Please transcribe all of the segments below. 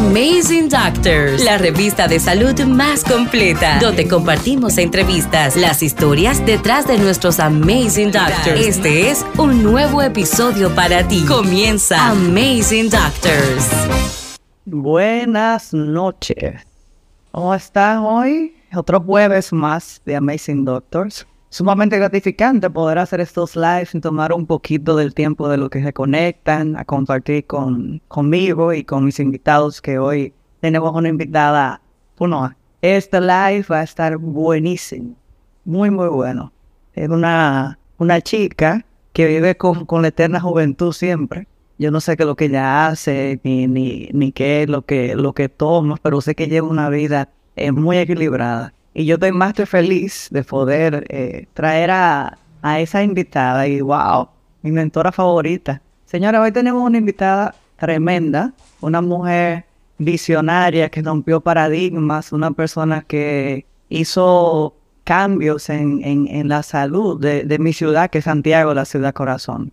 Amazing Doctors, la revista de salud más completa, donde compartimos entrevistas, las historias detrás de nuestros Amazing Doctors. Este es un nuevo episodio para ti. Comienza Amazing Doctors. Buenas noches. ¿Cómo están hoy? Otro jueves más de Amazing Doctors sumamente gratificante poder hacer estos lives y tomar un poquito del tiempo de lo que se conectan a compartir con, conmigo y con mis invitados que hoy tenemos una invitada. Bueno, este live va a estar buenísimo, muy, muy bueno. Es una, una chica que vive con, con la eterna juventud siempre. Yo no sé qué es lo que ella hace, ni, ni, ni qué es lo que, lo que toma, pero sé que lleva una vida eh, muy equilibrada y yo estoy más que feliz de poder eh, traer a, a, esa invitada y wow, mi mentora favorita. Señora, hoy tenemos una invitada tremenda, una mujer visionaria que rompió paradigmas, una persona que hizo cambios en, en, la salud de, de, mi ciudad, que es Santiago, la ciudad corazón.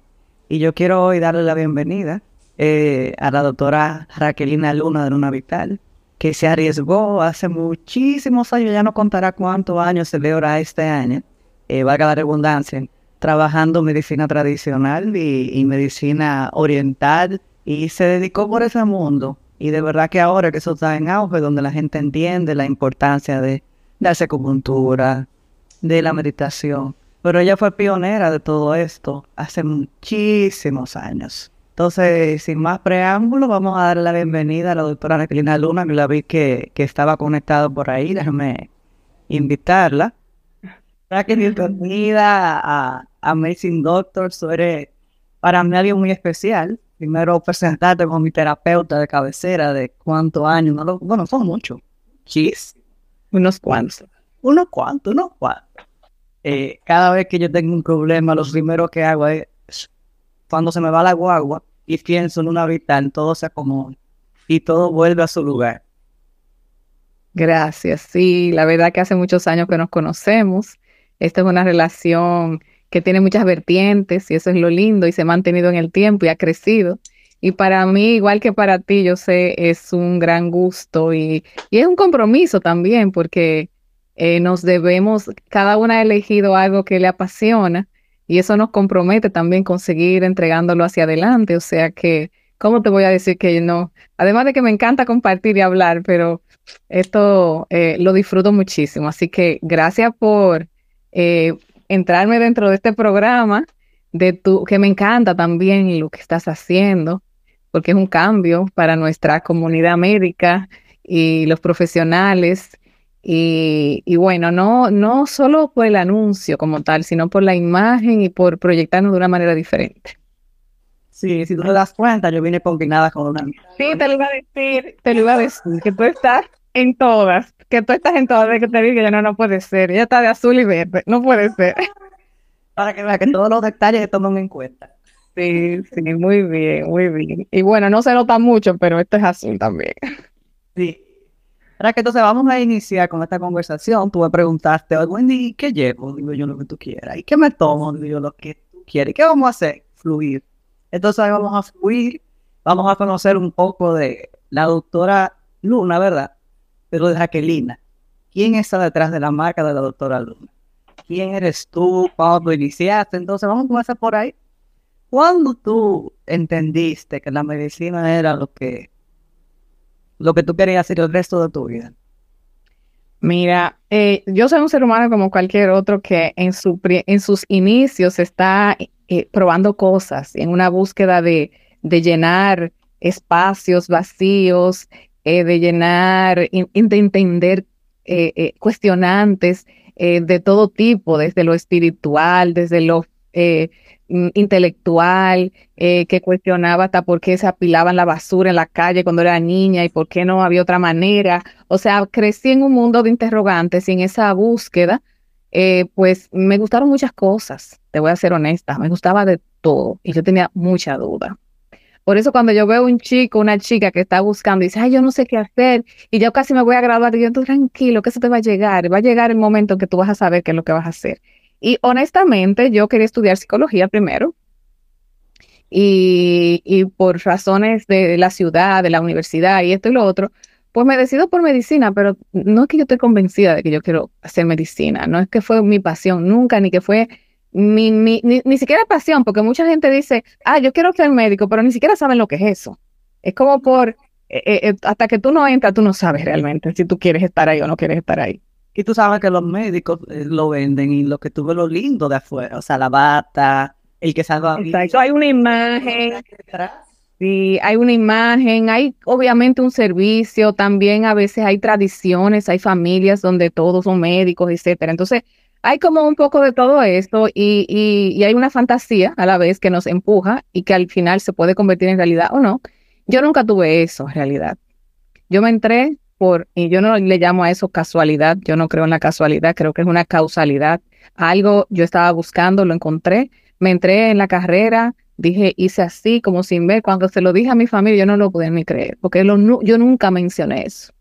Y yo quiero hoy darle la bienvenida eh, a la doctora Raquelina Luna de Luna Vital que se arriesgó hace muchísimos años, ya no contará cuántos años celebra este año, eh, valga la redundancia, trabajando medicina tradicional y, medicina oriental y se dedicó por ese mundo. Y de verdad que ahora que eso está en auge, donde la gente entiende la importancia de la acupuntura, de la meditación. Pero ella fue pionera de todo esto hace muchísimos años. Entonces, sin más preámbulos, vamos a dar la bienvenida a la doctora Jacqueline Luna, que la vi que, estaba conectada por ahí. Déjame invitarla. que bienvenida a, Amazing Doctors. Eres para mí alguien muy especial. Primero, presentarte como mi terapeuta de cabecera de cuántos años. No bueno, son muchos. Chis. Unos cuantos. Unos cuantos, unos cuantos. Eh, cada vez que yo tengo un problema, lo primero que hago es cuando se me va la guagua y pienso en una vital, todo se acomoda y todo vuelve a su lugar. Gracias. Sí, la verdad que hace muchos años que nos conocemos. Esta es una relación que tiene muchas vertientes y eso es lo lindo y se ha mantenido en el tiempo y ha crecido. Y para mí, igual que para ti, yo sé, es un gran gusto y, y es un compromiso también porque eh, nos debemos, cada una ha elegido algo que le apasiona y eso nos compromete también con seguir entregándolo hacia adelante. O sea que, ¿cómo te voy a decir que no? Además de que me encanta compartir y hablar, pero esto eh, lo disfruto muchísimo. Así que gracias por eh, entrarme dentro de este programa, de tu, que me encanta también lo que estás haciendo, porque es un cambio para nuestra comunidad médica y los profesionales y, bueno, no, no solo por el anuncio como tal, sino por la imagen y por proyectarnos de una manera diferente. Sí, si tú te das cuenta, yo vine combinada con una Sí, te lo iba a decir, te lo iba a decir, que tú estás en todas, que tú estás en todas, que te diga que no, no puede ser, ella está de azul y verde, no puede ser. Para que vean que todos los detalles se toman en cuenta. Sí, sí, muy bien, muy bien. Y bueno, no se nota mucho, pero esto es azul también. Sí, Ahora que entonces vamos a iniciar con esta conversación. Tú me preguntaste, Wendy, ¿qué llevo? Digo yo lo que tú quieras. ¿Y qué me tomo? Digo yo lo que tú quieres. ¿Qué vamos a hacer? Fluir. Entonces ahí vamos a fluir. Vamos a conocer un poco de la doctora Luna, ¿verdad? Pero de Jaquelina. ¿Quién está detrás de la marca de la doctora Luna? ¿Quién eres tú? ¿Cuándo iniciaste? Entonces vamos a comenzar por ahí. ¿Cuándo tú entendiste que la medicina era lo que lo que tú querías hacer el resto de tu vida? Mira, eh, yo soy un ser humano como cualquier otro que en, su, en sus inicios está eh, probando cosas, en una búsqueda de, de llenar espacios vacíos, eh, de llenar, de entender cuestionantes de todo tipo, desde lo espiritual, desde lo intelectual eh, que cuestionaba hasta por qué se apilaban la basura en la calle cuando era niña y por qué no había otra manera. O sea, crecí en un mundo de interrogantes y en esa búsqueda, eh, pues me gustaron muchas cosas, te voy a ser honesta, me gustaba de todo y yo tenía mucha duda. Por eso cuando yo veo un chico, una chica que está buscando y dice, ay, yo no sé qué hacer y yo casi me voy a graduar, y yo, tranquilo, que eso te va a llegar, va a llegar el momento en que tú vas a saber qué es lo que vas a hacer. Y honestamente, yo quería estudiar psicología primero. y, y por razones de la ciudad, de la universidad y esto y lo otro, pues me decido por medicina, pero no es que yo esté convencida de que yo quiero hacer medicina, no es que fue mi pasión nunca, ni que fue mi, mi ni, ni, siquiera pasión, porque mucha gente dice, ah, yo quiero ser médico, pero ni siquiera saben lo que es eso. Es como por, eh, eh, eh, hasta que tú no entras, tú no sabes realmente si tú quieres estar ahí o no quieres estar ahí. Y tú sabes que los médicos lo venden y lo que tú ves lo lindo de afuera, o sea, la bata, el que salga. Exacto, hay una imagen. Sí, hay una imagen, hay obviamente un servicio, también a veces hay tradiciones, hay familias donde todos son médicos, etcétera. Entonces, hay como un poco de todo esto y, y, hay una fantasía a la vez que nos empuja y que al final se puede convertir en realidad o no. Yo nunca tuve eso en realidad. Yo me entré por, y yo no le llamo a eso casualidad, yo no creo en la casualidad, creo que es una causalidad. Algo yo estaba buscando, lo encontré, me entré en la carrera, dije, hice así, como sin ver. Cuando se lo dije a mi familia, yo no lo podía ni creer, porque lo, yo nunca mencioné eso.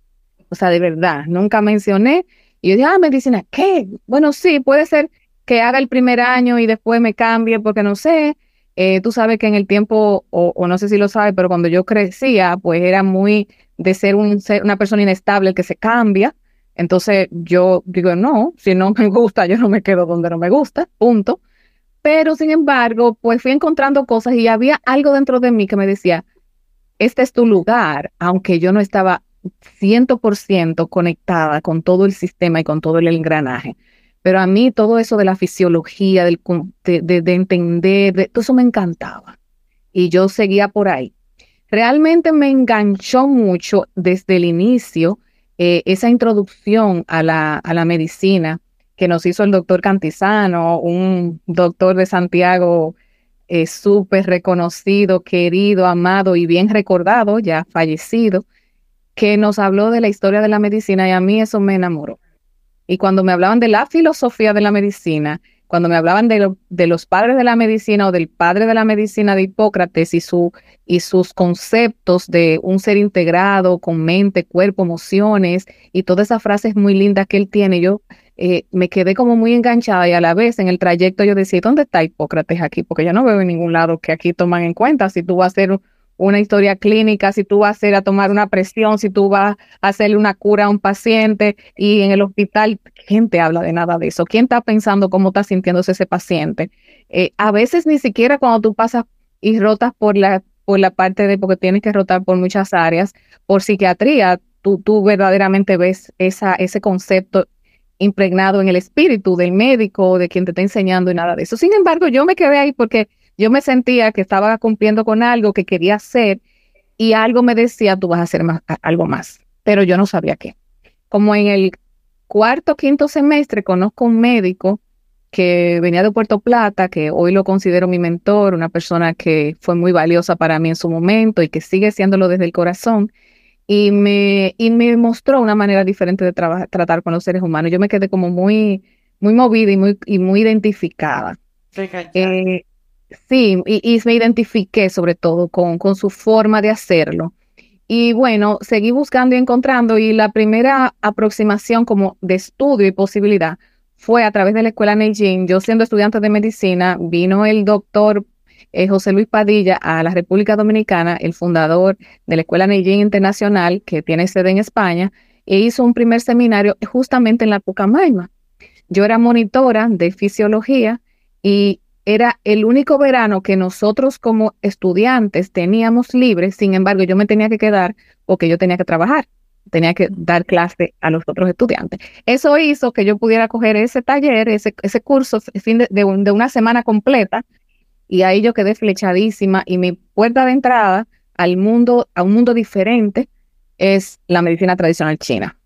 O sea, de verdad, nunca mencioné. Y yo dije, ah, medicina, ¿qué? Bueno, sí, puede ser que haga el primer año y después me cambie, porque no sé. Eh, tú sabes que en el tiempo, o, no sé si lo sabes, pero cuando yo crecía, pues era muy de ser, un, una persona inestable que se cambia. Entonces yo digo, no, si no me gusta, yo no me quedo donde no me gusta, punto. Pero sin embargo, pues fui encontrando cosas y había algo dentro de mí que me decía, este es tu lugar, aunque yo no estaba 100% conectada con todo el sistema y con todo el engranaje. Pero a mí todo eso de la fisiología, del, de, entender, de, todo eso me encantaba. Y yo seguía por ahí. Realmente me enganchó mucho desde el inicio eh, esa introducción a la, a la medicina que nos hizo el doctor Cantizano, un doctor de Santiago eh, súper reconocido, querido, amado y bien recordado, ya fallecido, que nos habló de la historia de la medicina y a mí eso me enamoró. Y cuando me hablaban de la filosofía de la medicina, cuando me hablaban de, de, los padres de la medicina o del padre de la medicina de Hipócrates y, su, y sus conceptos de un ser integrado con mente, cuerpo, emociones y todas esas frases muy lindas que él tiene, yo eh, me quedé como muy enganchada y a la vez en el trayecto yo decía, ¿dónde está Hipócrates aquí? Porque yo no veo en ningún lado que aquí toman en cuenta si tú vas a hacer una historia clínica, si tú vas a hacer a tomar una presión, si tú vas a hacerle una cura a un paciente y en el hospital, ¿quién te habla de nada de eso? ¿Quién está pensando cómo está sintiéndose ese paciente? Eh, a veces ni siquiera cuando tú pasas y rotas por la, por la parte de, porque tienes que rotar por muchas áreas, por psiquiatría, tú, tú verdaderamente ves esa, ese concepto impregnado en el espíritu del médico, de quien te está enseñando y nada de eso. Sin embargo, yo me quedé ahí porque yo me sentía que estaba cumpliendo con algo que quería hacer y algo me decía, tú vas a hacer más, algo más, pero yo no sabía qué. Como en el cuarto, quinto semestre, conozco un médico que venía de Puerto Plata, que hoy lo considero mi mentor, una persona que fue muy valiosa para mí en su momento y que sigue siéndolo desde el corazón y me, y me mostró una manera diferente de tratar con los seres humanos. Yo me quedé como muy, muy movida y muy, y muy identificada. Eh, sí, y, y, me identifiqué sobre todo con, con su forma de hacerlo. Y bueno, seguí buscando y encontrando y la primera aproximación como de estudio y posibilidad fue a través de la escuela Neijin. Yo siendo estudiante de medicina, vino el doctor eh, José Luis Padilla a la República Dominicana, el fundador de la Escuela Neijin Internacional, que tiene sede en España, e hizo un primer seminario justamente en la Pucamaima. Yo era monitora de fisiología y era el único verano que nosotros como estudiantes teníamos libre, sin embargo yo me tenía que quedar porque yo tenía que trabajar, tenía que dar clase a los otros estudiantes. Eso hizo que yo pudiera coger ese taller, ese, ese curso fin de, de una semana completa y ahí yo quedé flechadísima y mi puerta de entrada al mundo, a un mundo diferente, es la medicina tradicional china,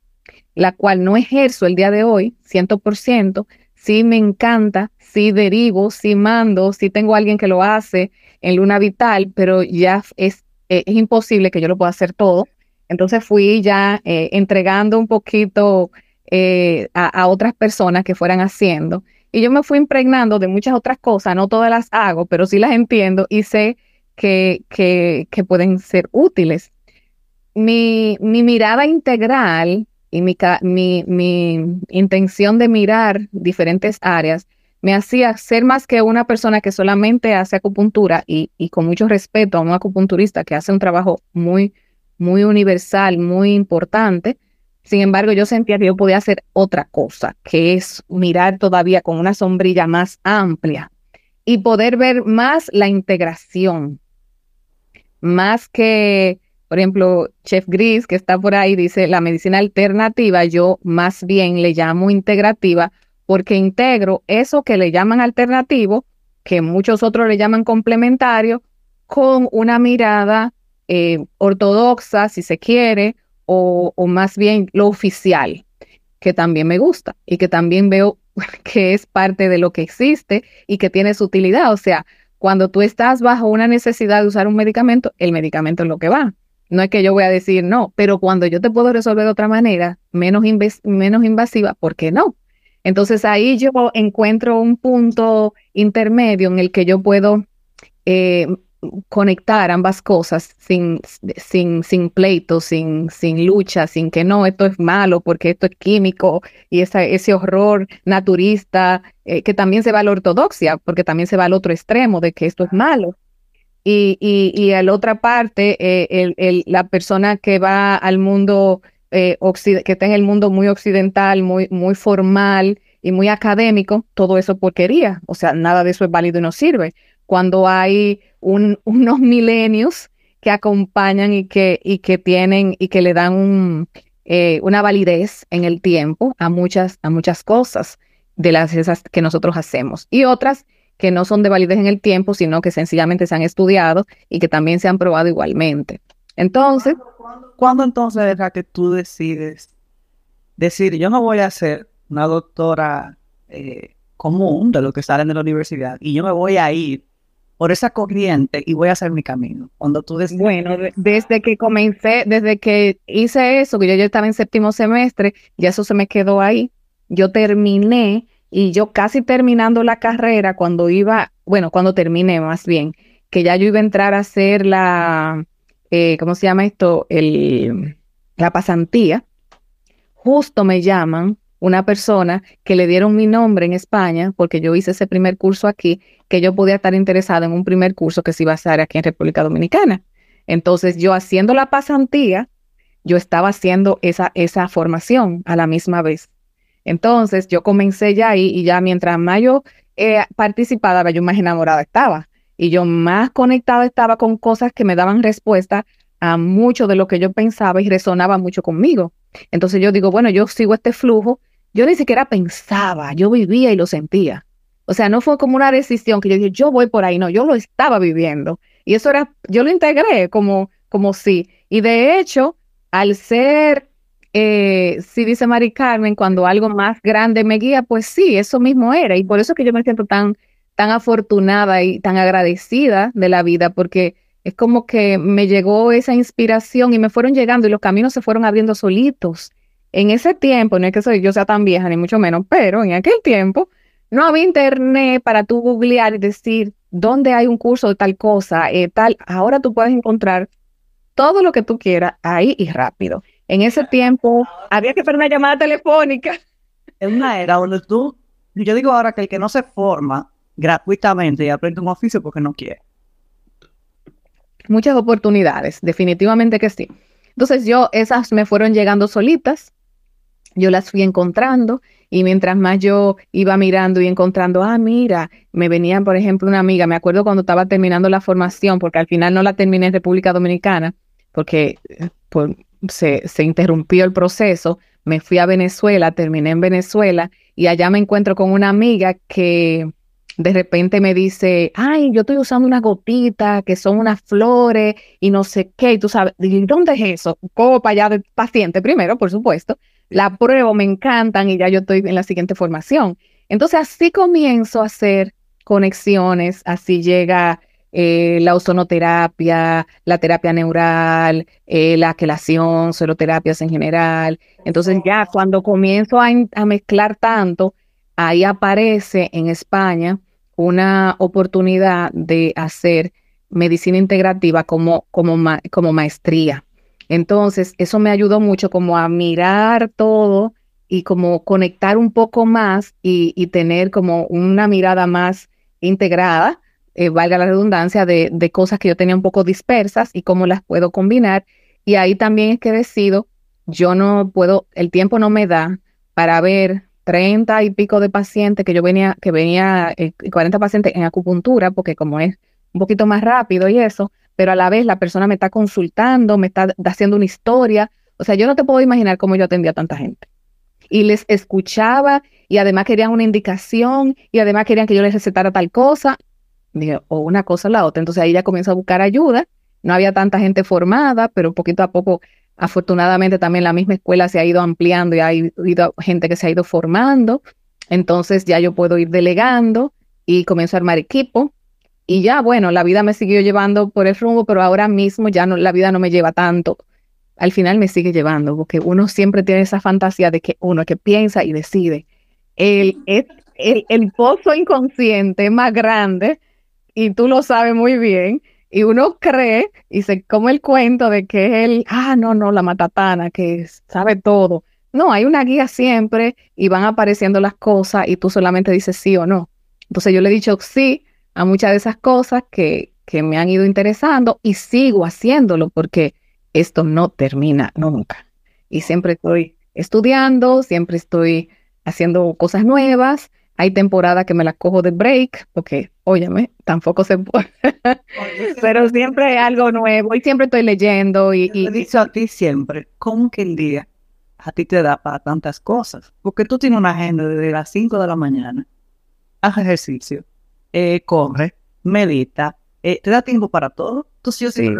la cual no ejerzo el día de hoy 100%, sí me encanta, sí derivo, sí mando, sí tengo alguien que lo hace en Luna Vital, pero ya es, es imposible que yo lo pueda hacer todo. Entonces fui ya eh, entregando un poquito eh, a, a otras personas que fueran haciendo. Y yo me fui impregnando de muchas otras cosas, no todas las hago, pero sí las entiendo y sé que, que, que pueden ser útiles. Mi, mi mirada integral y mi, mi, mi intención de mirar diferentes áreas me hacía ser más que una persona que solamente hace acupuntura y, y con mucho respeto a un acupunturista que hace un trabajo muy, muy universal, muy importante. Sin embargo, yo sentía que yo podía hacer otra cosa, que es mirar todavía con una sombrilla más amplia y poder ver más la integración, más que, por ejemplo, Chef Gris, que está por ahí, dice la medicina alternativa, yo más bien le llamo integrativa porque integro eso que le llaman alternativo, que muchos otros le llaman complementario, con una mirada eh, ortodoxa, si se quiere, o, o más bien lo oficial, que también me gusta y que también veo que es parte de lo que existe y que tiene su utilidad. O sea, cuando tú estás bajo una necesidad de usar un medicamento, el medicamento es lo que va. No es que yo voy a decir no, pero cuando yo te puedo resolver de otra manera, menos, menos invasiva, ¿por qué no? Entonces ahí yo encuentro un punto intermedio en el que yo puedo eh, conectar ambas cosas sin, sin, sin pleito, sin, sin lucha, sin que no, esto es malo porque esto es químico y ese horror naturista, eh, que también se va a la ortodoxia, porque también se va al otro extremo de que esto es malo. Y, y, y a la otra parte, eh, el, el, la persona que va al mundo eh, que está en el mundo muy occidental, muy, muy formal y muy académico, todo eso porquería. O sea, nada de eso es válido y no sirve. Cuando hay un, unos milenios que acompañan y que, y que tienen y que le dan un, eh, una validez en el tiempo a muchas, a muchas cosas de las esas que nosotros hacemos y otras que no son de validez en el tiempo, sino que sencillamente se han estudiado y que también se han probado igualmente. Entonces, ¿Cuándo entonces deja que tú decides decir, yo no voy a ser una doctora eh, común de lo que salen de la universidad y yo me voy a ir por esa corriente y voy a hacer mi camino? Cuando tú decides... Bueno, desde que comencé, desde que hice eso, que yo ya estaba en séptimo semestre, ya eso se me quedó ahí. Yo terminé y yo casi terminando la carrera, cuando iba, bueno, cuando terminé más bien, que ya yo iba a entrar a hacer la eh, ¿cómo se llama esto? El, la pasantía, justo me llaman una persona que le dieron mi nombre en España, porque yo hice ese primer curso aquí, que yo podía estar interesada en un primer curso que se iba a hacer aquí en República Dominicana. Entonces, yo haciendo la pasantía, yo estaba haciendo esa, esa formación a la misma vez. Entonces, yo comencé ya ahí y ya mientras más yo eh, participaba, yo más enamorada estaba y yo más conectada estaba con cosas que me daban respuesta a mucho de lo que yo pensaba y resonaba mucho conmigo. Entonces yo digo, bueno, yo sigo este flujo. Yo ni siquiera pensaba, yo vivía y lo sentía. O sea, no fue como una decisión que yo dije, yo voy por ahí, no, yo lo estaba viviendo. Y eso era, yo lo integré como, como sí. Y de hecho, al ser, eh, si dice Mari Carmen, cuando algo más grande me guía, pues sí, eso mismo era. Y por eso es que yo me siento tan tan afortunada y tan agradecida de la vida porque es como que me llegó esa inspiración y me fueron llegando y los caminos se fueron abriendo solitos. En ese tiempo, no es que soy, yo sea tan vieja ni mucho menos, pero en aquel tiempo no había internet para tú googlear y decir dónde hay un curso de tal cosa, eh, tal. Ahora tú puedes encontrar todo lo que tú quieras ahí y rápido. En ese tiempo había que hacer una llamada telefónica. Es una era donde tú, yo digo ahora que el que no se forma gratuitamente y aprende un oficio porque no quiere. Muchas oportunidades, definitivamente que sí. Entonces yo, esas me fueron llegando solitas, yo las fui encontrando y mientras más yo iba mirando y encontrando, ah, mira, me venía, por ejemplo, una amiga, me acuerdo cuando estaba terminando la formación, porque al final no la terminé en República Dominicana, porque pues, se, se interrumpió el proceso, me fui a Venezuela, terminé en Venezuela y allá me encuentro con una amiga que de repente me dice, ay, yo estoy usando unas gotitas que son unas flores y no sé qué, y tú sabes, ¿y dónde es eso? Como para allá del paciente primero, por supuesto, la pruebo, me encantan y ya yo estoy en la siguiente formación. Entonces así comienzo a hacer conexiones, así llega eh, la ozonoterapia, la terapia neural, eh, la quelación, terapias en general. Entonces ya cuando comienzo a, mezclar tanto, ahí aparece en España una oportunidad de hacer medicina integrativa como, como, como maestría. Entonces, eso me ayudó mucho como a mirar todo y como conectar un poco más y, tener como una mirada más integrada, eh, valga la redundancia, de, de, cosas que yo tenía un poco dispersas y cómo las puedo combinar. Y ahí también es que decido, yo no puedo, el tiempo no me da para ver 30 y pico de pacientes que yo venía, que venía, 40 eh, pacientes en acupuntura, porque como es un poquito más rápido y eso, pero a la vez la persona me está consultando, me está haciendo una historia. O sea, yo no te puedo imaginar cómo yo atendía a tanta gente. Y les escuchaba y además querían una indicación y además querían que yo les recetara tal cosa. O una cosa o la otra. Entonces ahí ya comienzo a buscar ayuda. No había tanta gente formada, pero poquito a poco, afortunadamente también la misma escuela se ha ido ampliando y ha habido gente que se ha ido formando. Entonces ya yo puedo ir delegando y comienzo a armar equipo y ya, bueno, la vida me siguió llevando por el rumbo, pero ahora mismo ya no, la vida no me lleva tanto. Al final me sigue llevando, porque uno siempre tiene esa fantasía de que uno que piensa y decide. El, el, el pozo inconsciente más grande, y tú lo sabes muy bien, y uno cree y se come el cuento de que es el, ah, no, no, la matatana, que sabe todo. No, hay una guía siempre y van apareciendo las cosas y tú solamente dices sí o no. Entonces yo le he dicho sí a muchas de esas cosas que, que me han ido interesando y sigo haciéndolo porque esto no termina nunca. Y siempre estoy estudiando, siempre estoy haciendo cosas nuevas. Hay temporadas que me las cojo de break, porque, óyeme, tampoco se puede. Pero siempre hay algo nuevo y siempre estoy leyendo. Y, y, dicho a ti siempre, ¿cómo que el día a ti te da para tantas cosas? Porque tú tienes una agenda desde las 5 de la mañana, haz ejercicio, eh, corre, medita, eh, te da tiempo para todo. Entonces yo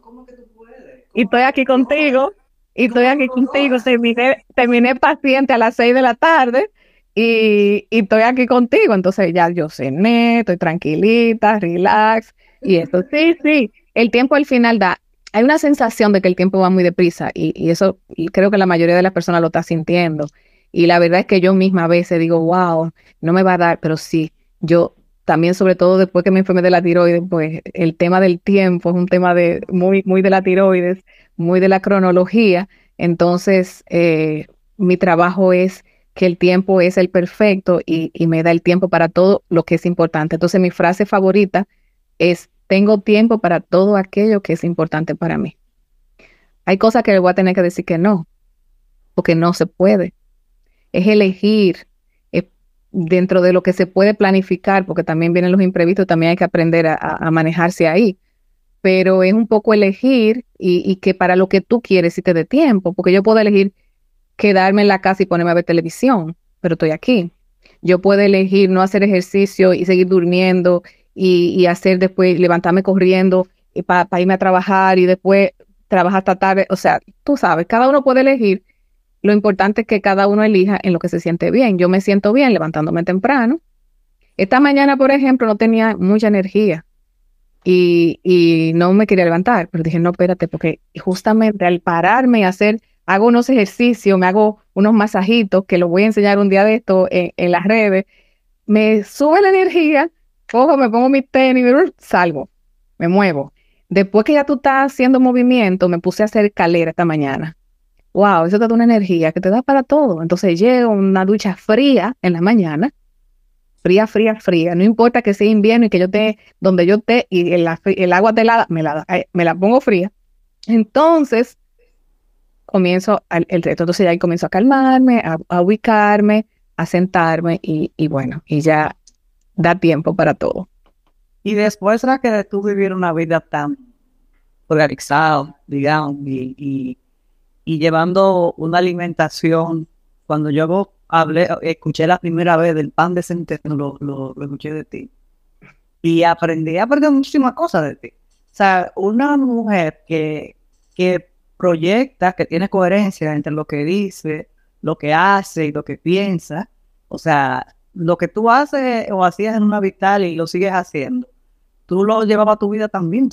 ¿cómo que tú puedes? Y estoy aquí contigo, y estoy aquí contigo, terminé, terminé paciente a las seis de la tarde y, y, estoy aquí contigo, entonces ya yo cené, estoy tranquilita, relax, y eso, sí, sí, el tiempo al final da, hay una sensación de que el tiempo va muy deprisa y, y eso creo que la mayoría de las personas lo está sintiendo. Y la verdad es que yo misma a veces digo, wow, no me va a dar, pero sí, yo también sobre todo después que me enfermé de la tiroides, pues el tema del tiempo es un tema de muy, muy de la tiroides, muy de la cronología. Entonces, eh, mi trabajo es que el tiempo es el perfecto y, y, me da el tiempo para todo lo que es importante. Entonces, mi frase favorita es, tengo tiempo para todo aquello que es importante para mí. Hay cosas que voy a tener que decir que no, porque no se puede. Es elegir dentro de lo que se puede planificar, porque también vienen los imprevistos, también hay que aprender a, manejarse ahí. Pero es un poco elegir y, que para lo que tú quieres si te dé tiempo, porque yo puedo elegir quedarme en la casa y ponerme a ver televisión, pero estoy aquí. Yo puedo elegir no hacer ejercicio y seguir durmiendo y, hacer después, levantarme corriendo para irme a trabajar y después trabajar hasta tarde. O sea, tú sabes, cada uno puede elegir lo importante es que cada uno elija en lo que se siente bien. Yo me siento bien levantándome temprano. Esta mañana, por ejemplo, no tenía mucha energía y, y no me quería levantar, pero dije, no, espérate, porque justamente al pararme y hacer, hago unos ejercicios, me hago unos masajitos, que los voy a enseñar un día de esto en, las redes, me sube la energía, cojo, me pongo mi tenis, salgo, me muevo. Después que ya tú estás haciendo movimiento, me puse a hacer calera esta mañana wow, eso te da una energía que te da para todo. Entonces llego una ducha fría en la mañana, fría, fría, fría. No importa que sea invierno y que yo esté donde yo esté y el, el agua helada, me la, eh, me la pongo fría. Entonces comienzo el reto. Entonces ya ahí comienzo a calmarme, a, ubicarme, a sentarme y, bueno, y ya da tiempo para todo. Y después de que tú vivir una vida tan organizada, digamos, y y llevando una alimentación. Cuando yo hablé, escuché la primera vez del pan de centeno, lo, lo, escuché de ti. Y aprendí, aprendí muchísimas cosas de ti. O sea, una mujer que, que proyecta, que tiene coherencia entre lo que dice, lo que hace y lo que piensa. O sea, lo que tú haces o hacías en una vital y lo sigues haciendo, tú lo llevabas a tu vida también.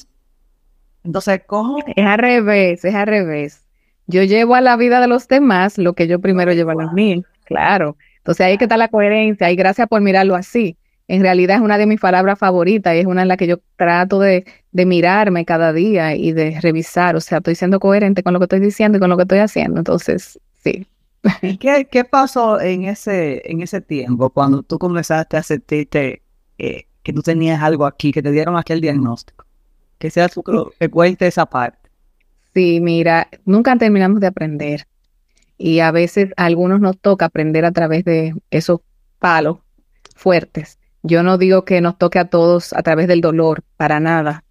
Entonces, ¿cómo? Es al revés, es al revés. Yo llevo a la vida de los demás lo que yo primero llevo a la mía, claro. Entonces ahí que está la coherencia y gracias por mirarlo así. En realidad es una de mis palabras favoritas y es una en la que yo trato de, de mirarme cada día y de revisar. O sea, estoy siendo coherente con lo que estoy diciendo y con lo que estoy haciendo. Entonces, sí. ¿Y qué, qué pasó en ese, en ese tiempo cuando tú comenzaste a sentirte eh, que tú tenías algo aquí, que te dieron aquel diagnóstico? Que sea tu, que cuente esa parte. Sí, mira, nunca terminamos de aprender. Y a veces a algunos nos toca aprender a través de esos palos fuertes. Yo no digo que nos toque a todos a través del dolor, para nada.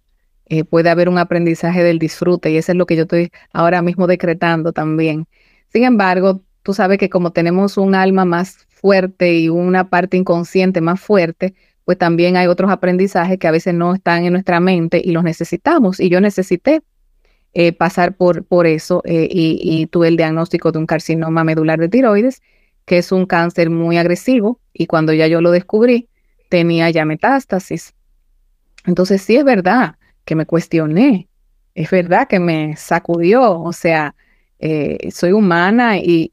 Eh, puede haber un aprendizaje del disfrute y eso es lo que yo estoy ahora mismo decretando también. Sin embargo, tú sabes que como tenemos un alma más fuerte y una parte inconsciente más fuerte, pues también hay otros aprendizajes que a veces no están en nuestra mente y los necesitamos. Y yo necesité eh, pasar por, por eso eh, y, y, tuve el diagnóstico de un carcinoma medular de tiroides, que es un cáncer muy agresivo y cuando ya yo lo descubrí, tenía ya metástasis. Entonces sí es verdad, que me cuestioné, es verdad que me sacudió, o sea, eh, soy humana y,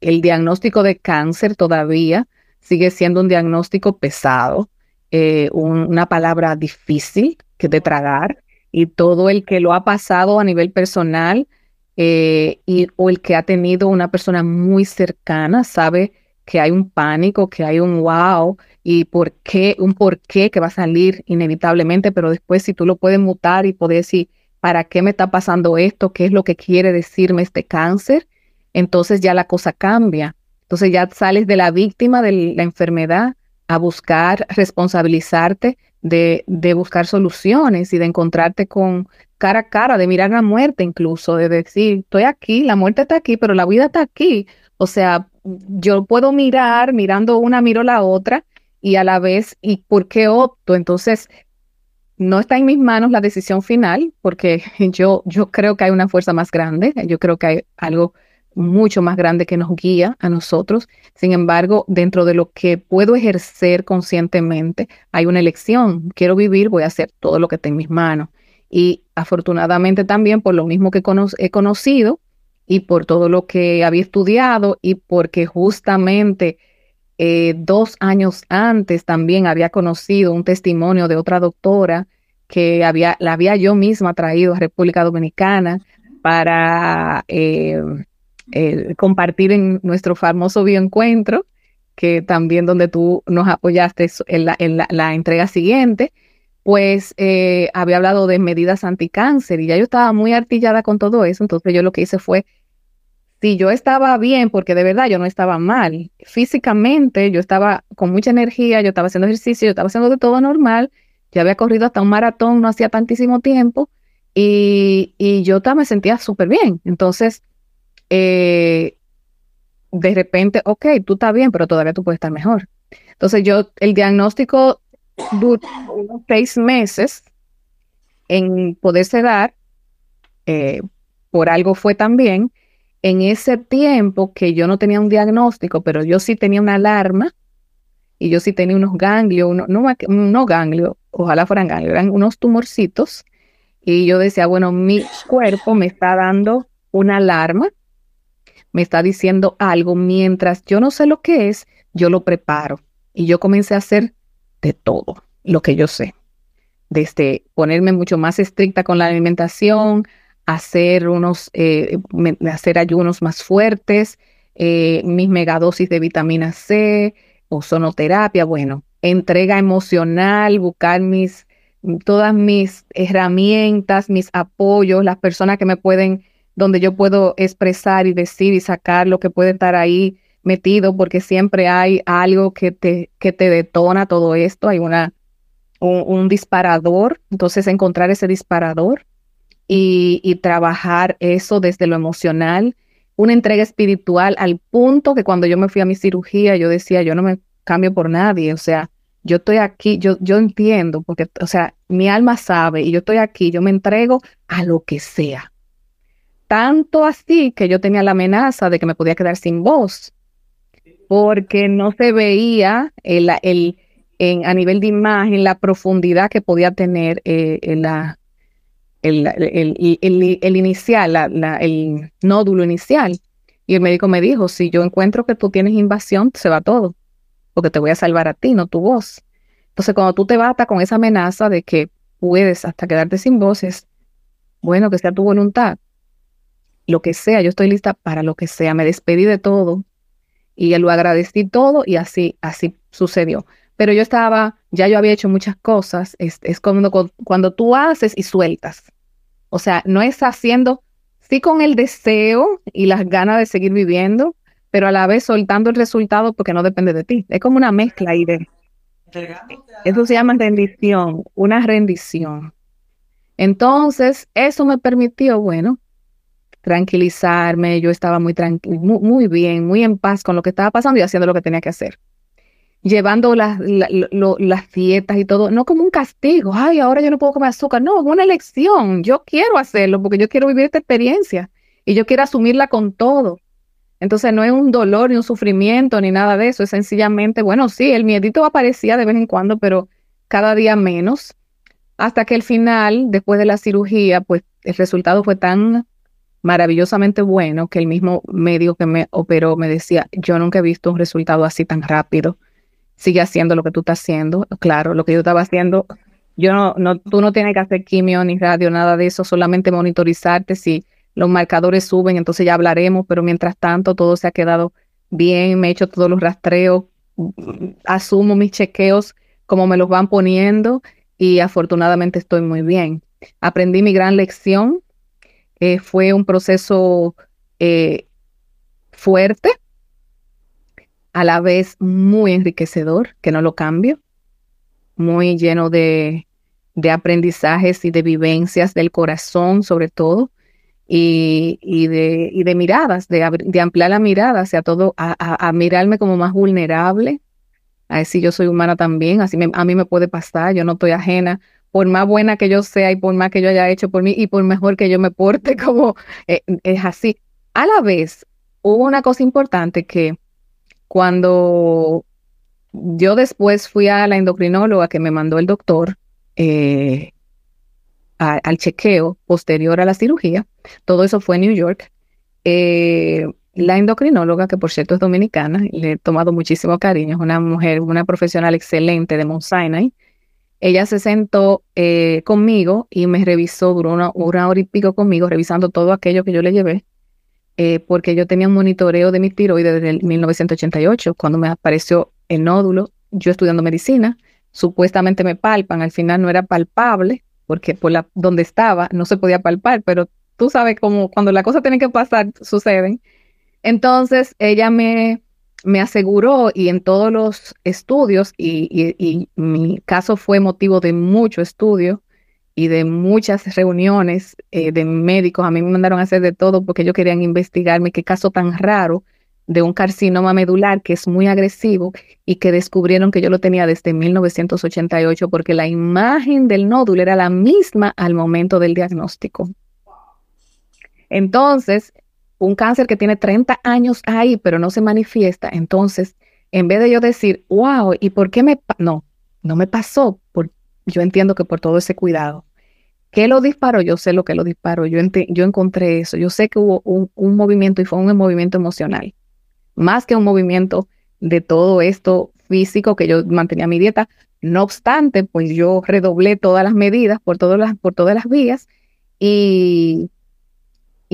el diagnóstico de cáncer todavía sigue siendo un diagnóstico pesado, eh, una palabra difícil que de tragar y todo el que lo ha pasado a nivel personal eh, y, o el que ha tenido una persona muy cercana sabe que hay un pánico, que hay un wow y por qué, un por qué que va a salir inevitablemente, pero después si tú lo puedes mutar y poder decir, ¿para qué me está pasando esto? ¿Qué es lo que quiere decirme este cáncer? Entonces ya la cosa cambia. Entonces ya sales de la víctima de la enfermedad a buscar responsabilizarte de, buscar soluciones y de encontrarte con cara a cara, de mirar la muerte incluso, de decir, estoy aquí, la muerte está aquí, pero la vida está aquí. O sea, yo puedo mirar, mirando una, miro la otra y a la vez, ¿y por qué opto? Entonces, no está en mis manos la decisión final, porque yo, yo creo que hay una fuerza más grande, yo creo que hay algo mucho más grande que nos guía a nosotros. Sin embargo, dentro de lo que puedo ejercer conscientemente, hay una elección. Quiero vivir, voy a hacer todo lo que esté en mis manos. Y afortunadamente también, por lo mismo que he conocido y por todo lo que había estudiado y porque justamente eh, dos años antes también había conocido un testimonio de otra doctora que había, la había yo misma traído a República Dominicana para eh, eh, compartir en nuestro famoso bioencuentro, que también donde tú nos apoyaste en la, en la, entrega siguiente, pues había hablado de medidas anticáncer y ya yo estaba muy artillada con todo eso, entonces yo lo que hice fue si yo estaba bien, porque de verdad yo no estaba mal, físicamente yo estaba con mucha energía, yo estaba haciendo ejercicio, yo estaba haciendo de todo normal, yo había corrido hasta un maratón no hacía tantísimo tiempo y, yo me sentía súper bien. Entonces, eh, de repente, ok, tú estás bien, pero todavía tú puedes estar mejor. Entonces yo, el diagnóstico duró unos seis meses en poderse dar, eh, por algo fue también, en ese tiempo que yo no tenía un diagnóstico, pero yo sí tenía una alarma y yo sí tenía unos ganglios, no, no ganglios, ojalá fueran ganglios, eran unos tumorcitos. Y yo decía, bueno, mi cuerpo me está dando una alarma, me está diciendo algo, mientras yo no sé lo que es, yo lo preparo. Y yo comencé a hacer de todo lo que yo sé. Desde ponerme mucho más estricta con la alimentación, hacer unos, eh, hacer ayunos más fuertes, eh, mis megadosis de vitamina C, ozonoterapia, bueno, entrega emocional, buscar mis, todas mis herramientas, mis apoyos, las personas que me pueden, donde yo puedo expresar y decir y sacar lo que puede estar ahí metido, porque siempre hay algo que te, que te detona todo esto, hay una, un disparador, entonces encontrar ese disparador y, trabajar eso desde lo emocional, una entrega espiritual al punto que cuando yo me fui a mi cirugía, yo decía, yo no me cambio por nadie, o sea, yo estoy aquí, yo, yo entiendo, porque, o sea, mi alma sabe y yo estoy aquí, yo me entrego a lo que sea. Tanto así que yo tenía la amenaza de que me podía quedar sin voz, porque no se veía el, el, en, a nivel de imagen la profundidad que podía tener eh, la, el, el, inicial, el nódulo inicial. Y el médico me dijo, si yo encuentro que tú tienes invasión, se va todo, porque te voy a salvar a ti, no tu voz. Entonces, cuando tú te batas con esa amenaza de que puedes hasta quedarte sin voces, bueno, que sea tu voluntad. lo que sea, yo estoy lista para lo que sea. Me despedí de todo y lo agradecí todo y así, así sucedió. Pero yo estaba, ya yo había hecho muchas cosas, es, es cuando, cuando tú haces y sueltas. O sea, no es haciendo, sí con el deseo y las ganas de seguir viviendo, pero a la vez soltando el resultado porque no depende de ti. Es como una mezcla ahí de... Eso se llama rendición, una rendición. Entonces, eso me permitió, bueno, tranquilizarme. Yo estaba muy, muy, bien, muy en paz con lo que estaba pasando y haciendo lo que tenía que hacer. Llevando las, las dietas y todo, no como un castigo. Ay, ahora yo no puedo comer azúcar. No, es una elección. Yo quiero hacerlo porque yo quiero vivir esta experiencia y yo quiero asumirla con todo. Entonces no es un dolor ni un sufrimiento ni nada de eso, es sencillamente, bueno, sí, el miedito aparecía de vez en cuando, pero cada día menos, hasta que al final, después de la cirugía, pues el resultado fue tan maravillosamente bueno que el mismo médico que me operó me decía, yo nunca he visto un resultado así tan rápido, sigue haciendo lo que tú estás haciendo, claro, lo que yo estaba haciendo, yo no, no tú no tienes que hacer quimio ni radio, nada de eso, solamente monitorizarte si los marcadores suben, entonces ya hablaremos, pero mientras tanto todo se ha quedado bien, me he hecho todos los rastreos, asumo mis chequeos como me los van poniendo y afortunadamente estoy muy bien. Aprendí mi gran lección, eh, fue un proceso eh, fuerte, a la vez muy enriquecedor, que no lo cambio, muy lleno de, aprendizajes y de vivencias del corazón sobre todo y, de, miradas, de, ampliar la mirada hacia todo, a, mirarme como más vulnerable, a decir yo soy humana también, así a mí me puede pasar, yo no estoy ajena, por más buena que yo sea y por más que yo haya hecho por mí y por mejor que yo me porte, como eh, es así. A la vez, hubo una cosa importante que cuando yo después fui a la endocrinóloga que me mandó el doctor, eh, al chequeo posterior a la cirugía. Todo eso fue en New York. Eh, la endocrinóloga, que por cierto es dominicana, le he tomado muchísimo cariño, es una mujer, una profesional excelente de Mount Sinai. Ella se sentó eh, conmigo y me revisó, duró una, hora y pico conmigo, revisando todo aquello que yo le llevé, eh, porque yo tenía un monitoreo de mi tiroides desde el 1988, cuando me apareció el nódulo, yo estudiando medicina, supuestamente me palpan, al final no era palpable, porque por la, donde estaba no se podía palpar, pero tú sabes cómo cuando la cosa tiene que pasar, suceden. Entonces ella me, me aseguró y en todos los estudios, y, mi caso fue motivo de mucho estudio y de muchas reuniones eh, de médicos, a mí me mandaron a hacer de todo porque ellos querían investigarme qué caso tan raro de un carcinoma medular que es muy agresivo y que descubrieron que yo lo tenía desde 1988 porque la imagen del nódulo era la misma al momento del diagnóstico. Entonces, un cáncer que tiene 30 años ahí, pero no se manifiesta, entonces, en vez de yo decir, wow, ¿y por qué me... No, no me pasó, por, yo entiendo que por todo ese cuidado. ¿Qué lo disparó? Yo sé lo que lo disparó, yo, yo encontré eso, yo sé que hubo un, un movimiento y fue un movimiento emocional más que un movimiento de todo esto físico que yo mantenía mi dieta. No obstante, pues yo redoblé todas las medidas por todas las, por todas las vías y,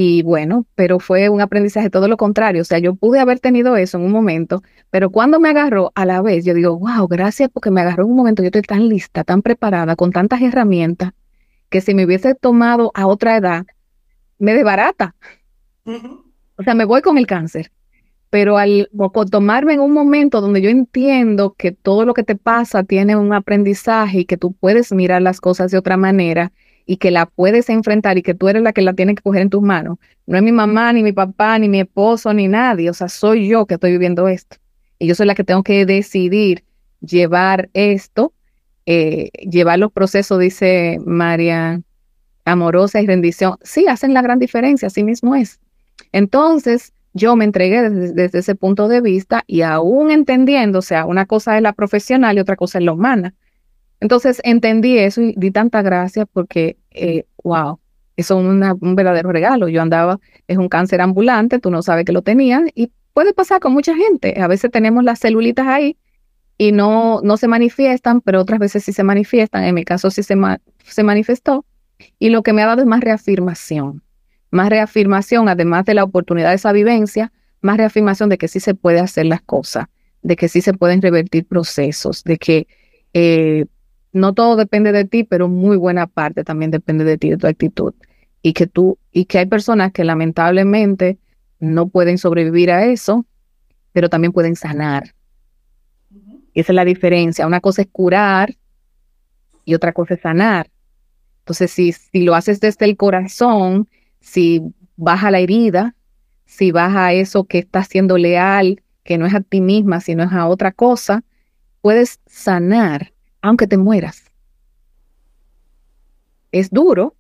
y bueno, pero fue un aprendizaje todo lo contrario. O sea, yo pude haber tenido eso en un momento, pero cuando me agarró a la vez, yo digo, wow, gracias porque me agarró en un momento, yo estoy tan lista, tan preparada, con tantas herramientas, que si me hubiese tomado a otra edad, me desbarata. O sea, me voy con el cáncer pero al tomarme en un momento donde yo entiendo que todo lo que te pasa tiene un aprendizaje y que tú puedes mirar las cosas de otra manera y que la puedes enfrentar y que tú eres la que la tiene que coger en tus manos. No es mi mamá, ni mi papá, ni mi esposo, ni nadie. O sea, soy yo que estoy viviendo esto. Y yo soy la que tengo que decidir llevar esto, eh, llevar los procesos, dice María, amorosa y rendición. Sí, hacen la gran diferencia, así mismo es. Entonces, yo me entregué desde, ese punto de vista y aún entendiendo, o sea, una cosa es la profesional y otra cosa es la humana. Entonces entendí eso y di tanta gracia porque, eh, wow, eso es un verdadero regalo. Yo andaba, es un cáncer ambulante, tú no sabes que lo tenían y puede pasar con mucha gente. A veces tenemos las celulitas ahí y no, no se manifiestan, pero otras veces sí se manifiestan. En mi caso sí se, se manifestó y lo que me ha dado es más reafirmación más reafirmación, además de la oportunidad de esa vivencia, más reafirmación de que sí se puede hacer las cosas, de que sí se pueden revertir procesos, de que eh, no todo depende de ti, pero muy buena parte también depende de ti, de tu actitud. Y que tú, y que hay personas que lamentablemente no pueden sobrevivir a eso, pero también pueden sanar. esa es la diferencia. Una cosa es curar y otra cosa es sanar. Entonces, si, si lo haces desde el corazón, si baja la herida, si baja eso que está siendo leal, que no es a ti misma, sino es a otra cosa, puedes sanar aunque te mueras. Es duro,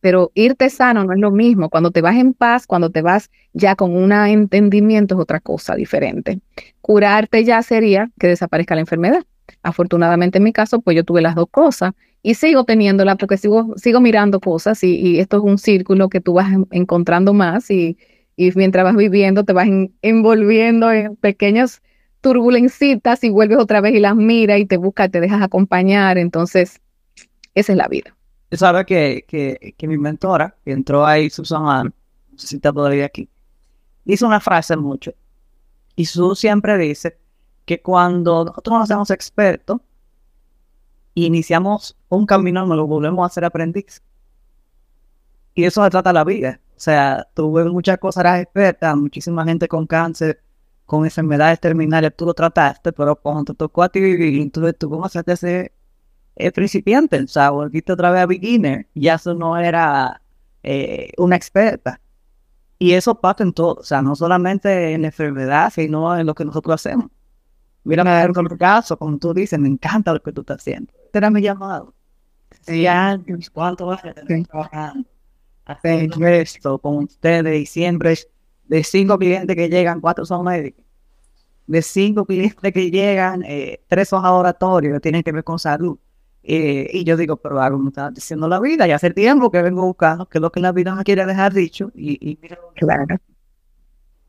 pero irte sano no es lo mismo. Cuando te vas en paz, cuando te vas ya con un entendimiento es otra cosa diferente. Curarte ya sería que desaparezca la enfermedad. Afortunadamente en mi caso, pues yo tuve las dos cosas y sigo teniéndola porque sigo, sigo mirando cosas y, esto es un círculo que tú vas encontrando más y, y mientras vas viviendo te vas envolviendo en pequeñas turbulencitas y vuelves otra vez y las miras y te buscas, te dejas acompañar. Entonces, esa es la vida. Sabe que, que, que mi mentora, que entró ahí, Susana, no sé si está todavía aquí, dice una frase mucho. Y Su siempre dice que cuando nosotros nos hacemos expertos, iniciamos un camino, nos lo volvemos a ser aprendiz. Y eso se trata la vida. O sea, tuve muchas cosas, eras experta, muchísima gente con cáncer, con enfermedades terminales, tú lo trataste, pero cuando te tocó a ti vivir, tú, tú comenzaste a ser eh, principiante, o sea, volviste otra vez a beginner, ya eso no era eh, una experta. Y eso pasa en todo, o sea, no solamente en la enfermedad, sino en lo que nosotros hacemos. Mira, en el caso, como tú dices, me encanta lo que tú estás haciendo. Este era mi llamado. Sí, años, ¿cuánto? Hacer esto con ustedes y siempre de cinco clientes que llegan, cuatro son médicos. De cinco clientes que llegan, eh, tres son laboratorios que tienen que ver con salud. Eh, y yo digo, pero algo me está diciendo la vida. Y hace tiempo que vengo buscando que es lo que la vida me quiere dejar dicho. Y, mira claro.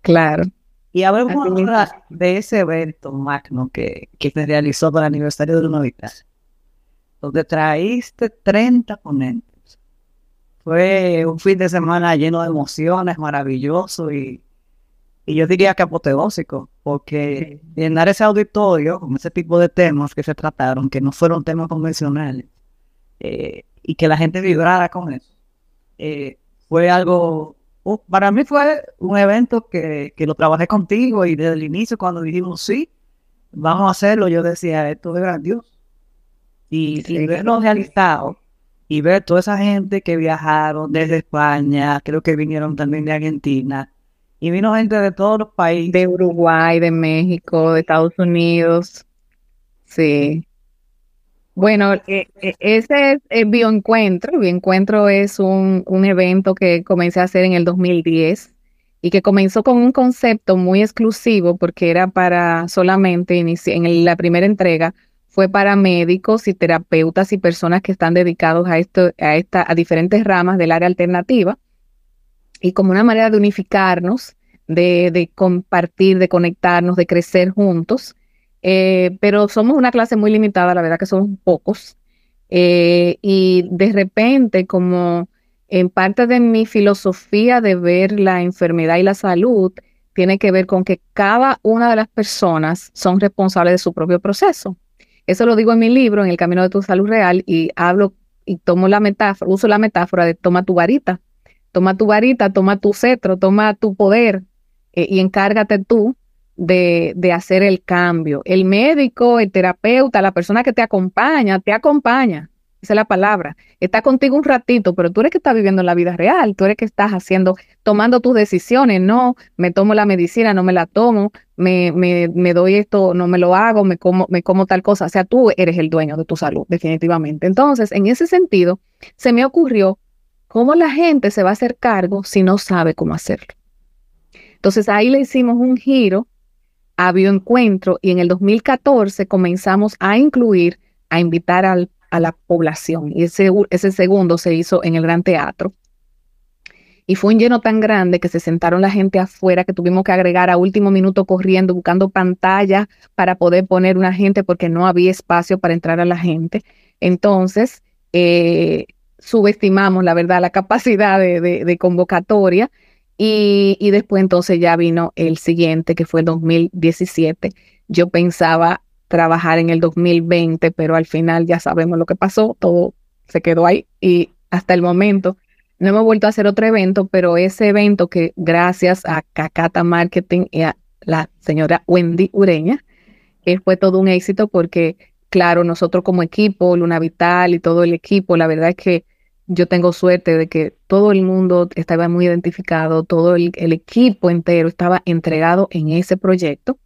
Claro. Y hablemos ahora de ese evento magno que, que se realizó para el aniversario de la Navidad, donde traíste 30 ponentes. Fue un fin de semana lleno de emociones, maravilloso y, y yo diría que apoteósico, porque llenar ese auditorio con ese tipo de temas que se trataron, que no fueron temas convencionales, eh, y que la gente vibrara con eso, eh, fue algo, uh, para mí fue un evento que, que, lo trabajé contigo y desde el inicio cuando dijimos sí, vamos a hacerlo, yo decía, esto es grandioso. Y, y verlo realizado y ver toda esa gente que viajaron desde España, creo que vinieron también de Argentina, y vino gente de todos los países. De Uruguay, de México, de Estados Unidos. Sí. Bueno, e, e, ese es el Bioencuentro. Bioencuentro es un, un evento que comencé a hacer en el 2010 y que comenzó con un concepto muy exclusivo porque era para solamente, en la primera entrega, fue para médicos y terapeutas y personas que están dedicados a esto, a esta, a diferentes ramas del área alternativa, y como una manera de unificarnos, de, compartir, de conectarnos, de crecer juntos. Eh, pero somos una clase muy limitada, la verdad que somos pocos. Eh, y de repente, como en parte de mi filosofía de ver la enfermedad y la salud, tiene que ver con que cada una de las personas son responsables de su propio proceso. Eso lo digo en mi libro, En el Camino de tu Salud Real, y hablo y tomo la metáfora, uso la metáfora de toma tu varita, toma tu varita, toma tu cetro, toma tu poder eh, y encárgate tú de, de, hacer el cambio. El médico, el terapeuta, la persona que te acompaña, te acompaña. Esa es la palabra. Está contigo un ratito, pero tú eres que estás viviendo la vida real, tú eres que estás haciendo, tomando tus decisiones. No, me tomo la medicina, no me la tomo, me, me, me doy esto, no me lo hago, me como, me como tal cosa. O sea, tú eres el dueño de tu salud, definitivamente. Entonces, en ese sentido, se me ocurrió cómo la gente se va a hacer cargo si no sabe cómo hacerlo. Entonces, ahí le hicimos un giro a bioencuentro y en el 2014 comenzamos a incluir, a invitar al a la población. Y ese, ese segundo se hizo en el Gran Teatro. Y fue un lleno tan grande que se sentaron la gente afuera que tuvimos que agregar a último minuto corriendo, buscando pantalla para poder poner una gente porque no había espacio para entrar a la gente. Entonces, eh, subestimamos, la verdad, la capacidad de, convocatoria. Y, y, después entonces ya vino el siguiente, que fue el 2017. Yo pensaba trabajar en el 2020, pero al final ya sabemos lo que pasó, todo se quedó ahí y hasta el momento no hemos vuelto a hacer otro evento, pero ese evento que gracias a Cacata Marketing y a la señora Wendy Ureña, eh, fue todo un éxito porque, claro, nosotros como equipo, Luna Vital y todo el equipo, la verdad es que yo tengo suerte de que todo el mundo estaba muy identificado, todo el, el equipo entero estaba entregado en ese proyecto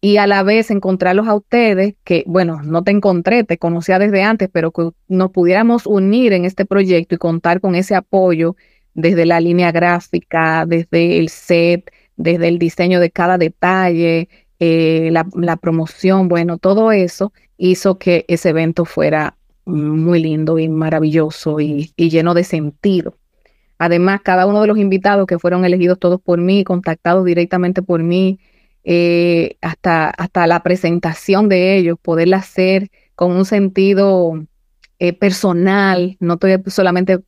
y a la vez encontrarlos a ustedes, que bueno, no te encontré, te conocía desde antes, pero que nos pudiéramos unir en este proyecto y contar con ese apoyo desde la línea gráfica, desde el set, desde el diseño de cada detalle, eh, la, promoción, bueno, todo eso hizo que ese evento fuera muy lindo y maravilloso y, y lleno de sentido. Además, cada uno de los invitados que fueron elegidos todos por mí, contactados directamente por mí, eh, hasta, hasta la presentación de ellos, poderla hacer con un sentido eh, personal, no estoy solamente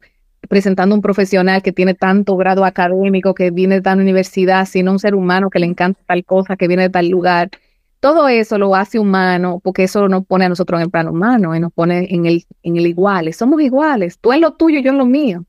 presentando un profesional que tiene tanto grado académico, que viene de tal universidad, sino un ser humano que le encanta tal cosa, que viene de tal lugar. Todo eso lo hace humano, porque eso nos pone a nosotros en el plano humano y nos pone en el, en el iguales. Somos iguales, tú en lo tuyo, yo en lo mío.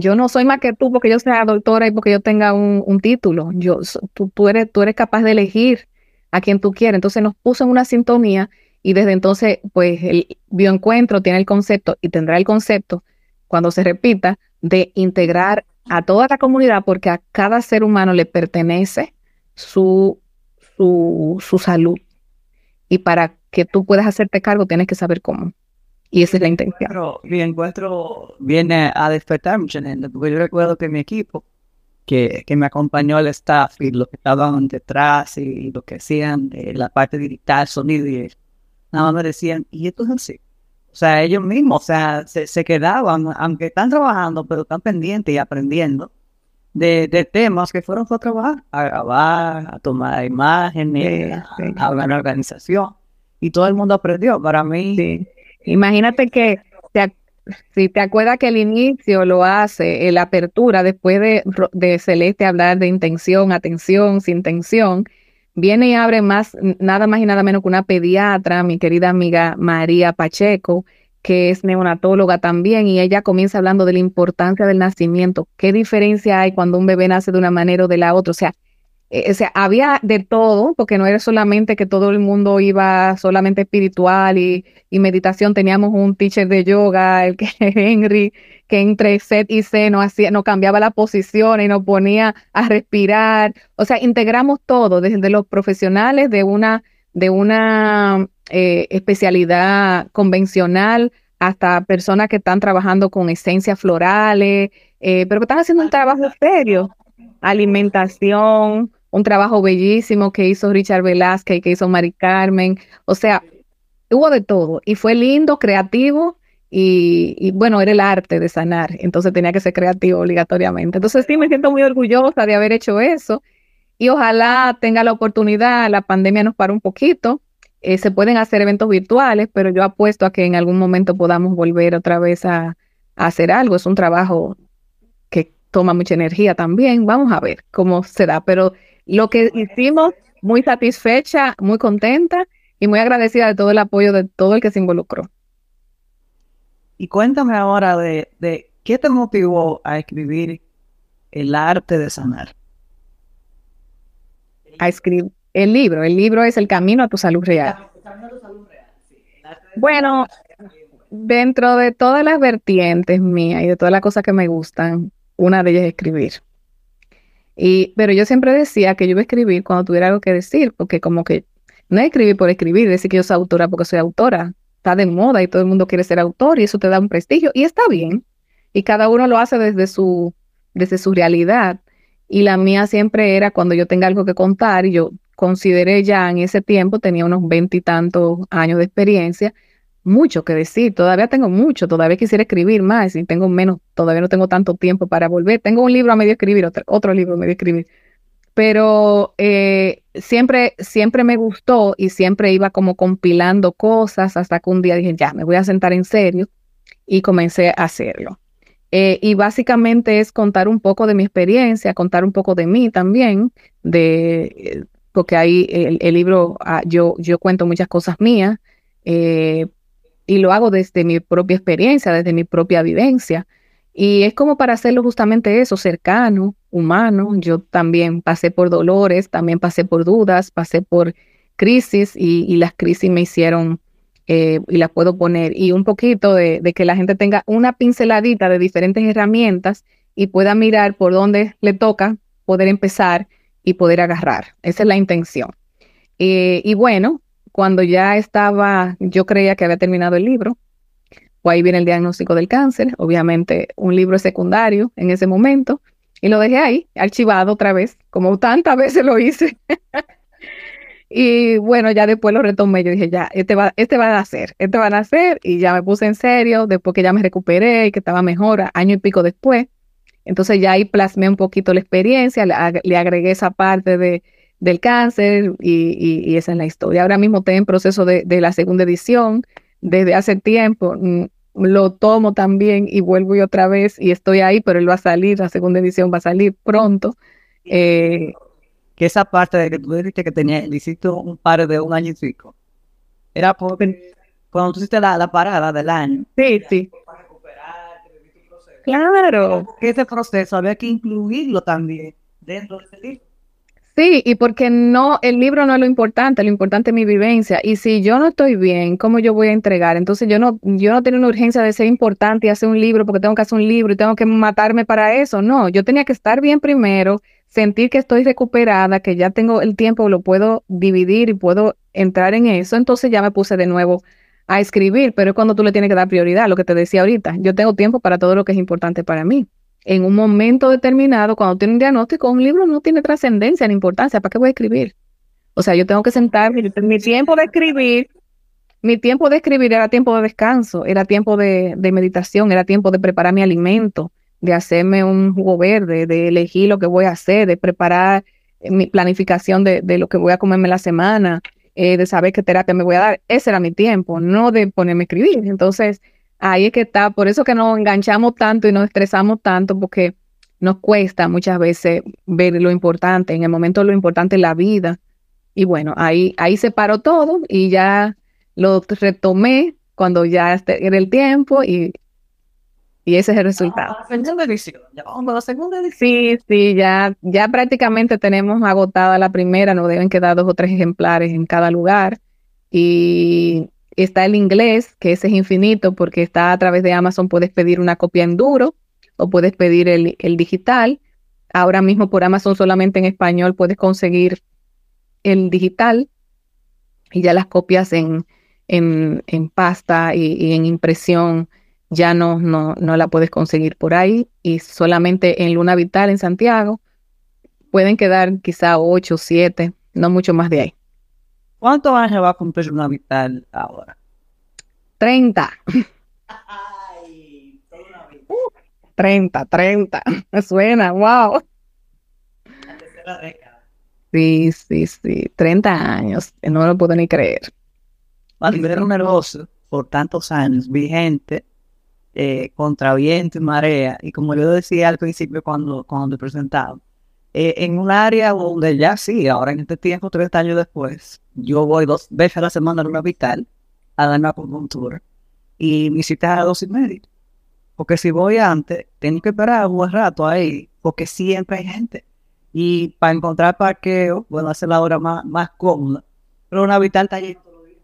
Yo no soy más que tú porque yo sea doctora y porque yo tenga un, título. Yo, tú, eres capaz de elegir a quien tú quieres. Entonces nos puso en una sintonía y desde entonces, pues el bioencuentro tiene el concepto y tendrá el concepto, cuando se repita, de integrar a toda la comunidad porque a cada ser humano le pertenece su, su, su salud. Y para que tú puedas hacerte cargo, tienes que saber cómo. Y esa es la intención. mi encuentro viene a despertar mucha gente, porque yo recuerdo que mi equipo, que, que me acompañó el staff y los que estaban detrás y lo que hacían de la parte digital, sonido y nada más me decían, y esto es así. O sea, ellos mismos, o sea, se, se quedaban, aunque están trabajando, pero están pendientes y aprendiendo de, de temas que fueron a trabajar, a grabar, a tomar imágenes, a, a una organización. Y todo el mundo aprendió. Para mí, sí Imagínate que si te acuerdas que el inicio lo hace, la apertura, después de, de Celeste hablar de intención, atención, sin tensión, viene y abre más, nada más y nada menos que una pediatra, mi querida amiga María Pacheco, que es neonatóloga también, y ella comienza hablando de la importancia del nacimiento. ¿Qué diferencia hay cuando un bebé nace de una manera o de la otra? O sea, eh, o sea, había de todo, porque no era solamente que todo el mundo iba solamente espiritual y, meditación. Teníamos un teacher de yoga, el que Henry, que entre set y set no hacía, no cambiaba la posición y nos ponía a respirar. O sea, integramos todo, desde los profesionales de una, de una eh, especialidad convencional hasta personas que están trabajando con esencias florales, eh, pero que están haciendo un trabajo serio. Alimentación, un trabajo bellísimo que hizo Richard Velázquez, que hizo Mari Carmen, o sea, hubo de todo y fue lindo, creativo y, bueno, era el arte de sanar, entonces tenía que ser creativo obligatoriamente. Entonces sí me siento muy orgullosa de haber hecho eso y ojalá tenga la oportunidad, la pandemia nos paró un poquito, eh, se pueden hacer eventos virtuales, pero yo apuesto a que en algún momento podamos volver otra vez a, a hacer algo, es un trabajo que toma mucha energía también, vamos a ver cómo se da, pero lo que hicimos, muy satisfecha, muy contenta y muy agradecida de todo el apoyo de todo el que se involucró. Y cuéntame ahora de, de qué te motivó a escribir El arte de sanar. A escribir el libro. El libro es El camino a tu salud real. Bueno, dentro de todas las vertientes mías y de todas las cosas que me gustan, una de ellas es escribir. Y, pero yo siempre decía que yo iba a escribir cuando tuviera algo que decir, porque como que no es escribir por escribir, decir que yo soy autora porque soy autora. Está de moda y todo el mundo quiere ser autor y eso te da un prestigio y está bien. Y cada uno lo hace desde su, desde su realidad. Y la mía siempre era cuando yo tenga algo que contar y yo consideré ya en ese tiempo, tenía unos veintitantos años de experiencia, mucho que decir, todavía tengo mucho, todavía quisiera escribir más y tengo menos, todavía no tengo tanto tiempo para volver. Tengo un libro a medio escribir, otro, otro libro a medio escribir, pero eh, siempre, siempre me gustó y siempre iba como compilando cosas hasta que un día dije, ya, me voy a sentar en serio y comencé a hacerlo. Eh, y básicamente es contar un poco de mi experiencia, contar un poco de mí también, de, porque ahí el, libro, ah, yo, yo cuento muchas cosas mías eh, y lo hago desde mi propia experiencia, desde mi propia vivencia. Y es como para hacerlo justamente eso, cercano, humano. Yo también pasé por dolores, también pasé por dudas, pasé por crisis y, las crisis me hicieron, eh, y las puedo poner, y un poquito de, que la gente tenga una pinceladita de diferentes herramientas y pueda mirar por dónde le toca poder empezar y poder agarrar. Esa es la intención. Eh, y bueno, cuando ya estaba, yo creía que había terminado el libro, o ahí viene el diagnóstico del cáncer, obviamente un libro secundario en ese momento, y lo dejé ahí, archivado otra vez, como tantas veces lo hice. y bueno, ya después lo retomé, yo dije, ya, este va, este va a nacer, este va a nacer, y ya me puse en serio, después que ya me recuperé y que estaba mejor, año y pico después. Entonces ya ahí plasmé un poquito la experiencia, le, agregué esa parte de, del cáncer y, esa es la historia. Ahora mismo estoy en proceso de, de la segunda edición, desde hace tiempo, mm, lo tomo también y vuelvo y otra vez y estoy ahí, pero él va a salir, la segunda edición va a salir pronto. Eh, que esa parte de que tú dijiste que tenía, hiciste un par de un año y pico, era porque cuando tú hiciste la, parada del año. Sí, sí. Claro. Que ese proceso había que incluirlo también dentro de ese libro. Sí, y porque no, el libro no es lo importante, lo importante es mi vivencia. Y si yo no estoy bien, ¿cómo yo voy a entregar? Entonces yo no, yo no tengo una urgencia de ser importante y hacer un libro porque tengo que hacer un libro y tengo que matarme para eso. No, yo tenía que estar bien primero, sentir que estoy recuperada, que ya tengo el tiempo, lo puedo dividir y puedo entrar en eso. Entonces ya me puse de nuevo a escribir, pero es cuando tú le tienes que dar prioridad, lo que te decía ahorita. Yo tengo tiempo para todo lo que es importante para mí en un momento determinado, cuando tiene un diagnóstico, un libro no tiene trascendencia ni importancia. ¿Para qué voy a escribir? O sea, yo tengo que sentarme, mi tiempo de escribir, mi tiempo de escribir era tiempo de descanso, era tiempo de, meditación, era tiempo de preparar mi alimento, de hacerme un jugo verde, de elegir lo que voy a hacer, de preparar eh, mi planificación de, lo que voy a comerme la semana, eh, de saber qué terapia me voy a dar. Ese era mi tiempo, no de ponerme a escribir. Entonces, Ahí es que está, por eso que nos enganchamos tanto y nos estresamos tanto, porque nos cuesta muchas veces ver lo importante, en el momento lo importante es la vida. Y bueno, ahí, ahí se paró todo y ya lo retomé cuando ya este era el tiempo y, y ese es el resultado. la segunda edición, ya vamos a la segunda edición. Sí, sí, ya, ya prácticamente tenemos agotada la primera, nos deben quedar dos o tres ejemplares en cada lugar. Y Está el inglés, que ese es infinito porque está a través de Amazon, puedes pedir una copia en duro o puedes pedir el, digital. Ahora mismo por Amazon solamente en español puedes conseguir el digital y ya las copias en, en, pasta y, en impresión ya no, no, no la puedes conseguir por ahí y solamente en Luna Vital en Santiago pueden quedar quizá ocho, siete, no mucho más de ahí. ¿Cuántos años va a cumplir una vital ahora? 30. Ay, una 30, 30. Me suena, wow. La tercera década. Sí, sí, sí. 30 años. No lo puedo ni creer. Ser un negocio por tantos años, vigente, eh, contra viento y marea. Y como yo decía al principio cuando, cuando te presentaba, eh, en un área donde ya sí, ahora en este tiempo, 30 años después, yo voy dos veces a la semana a una vital a dar una acupuntura y mi cita es a dos y media. Porque si voy antes, tengo que esperar un buen rato ahí, porque siempre hay gente. Y para encontrar parqueo, bueno, hacer la hora más, más cómoda. Pero una vital está allí todos los días.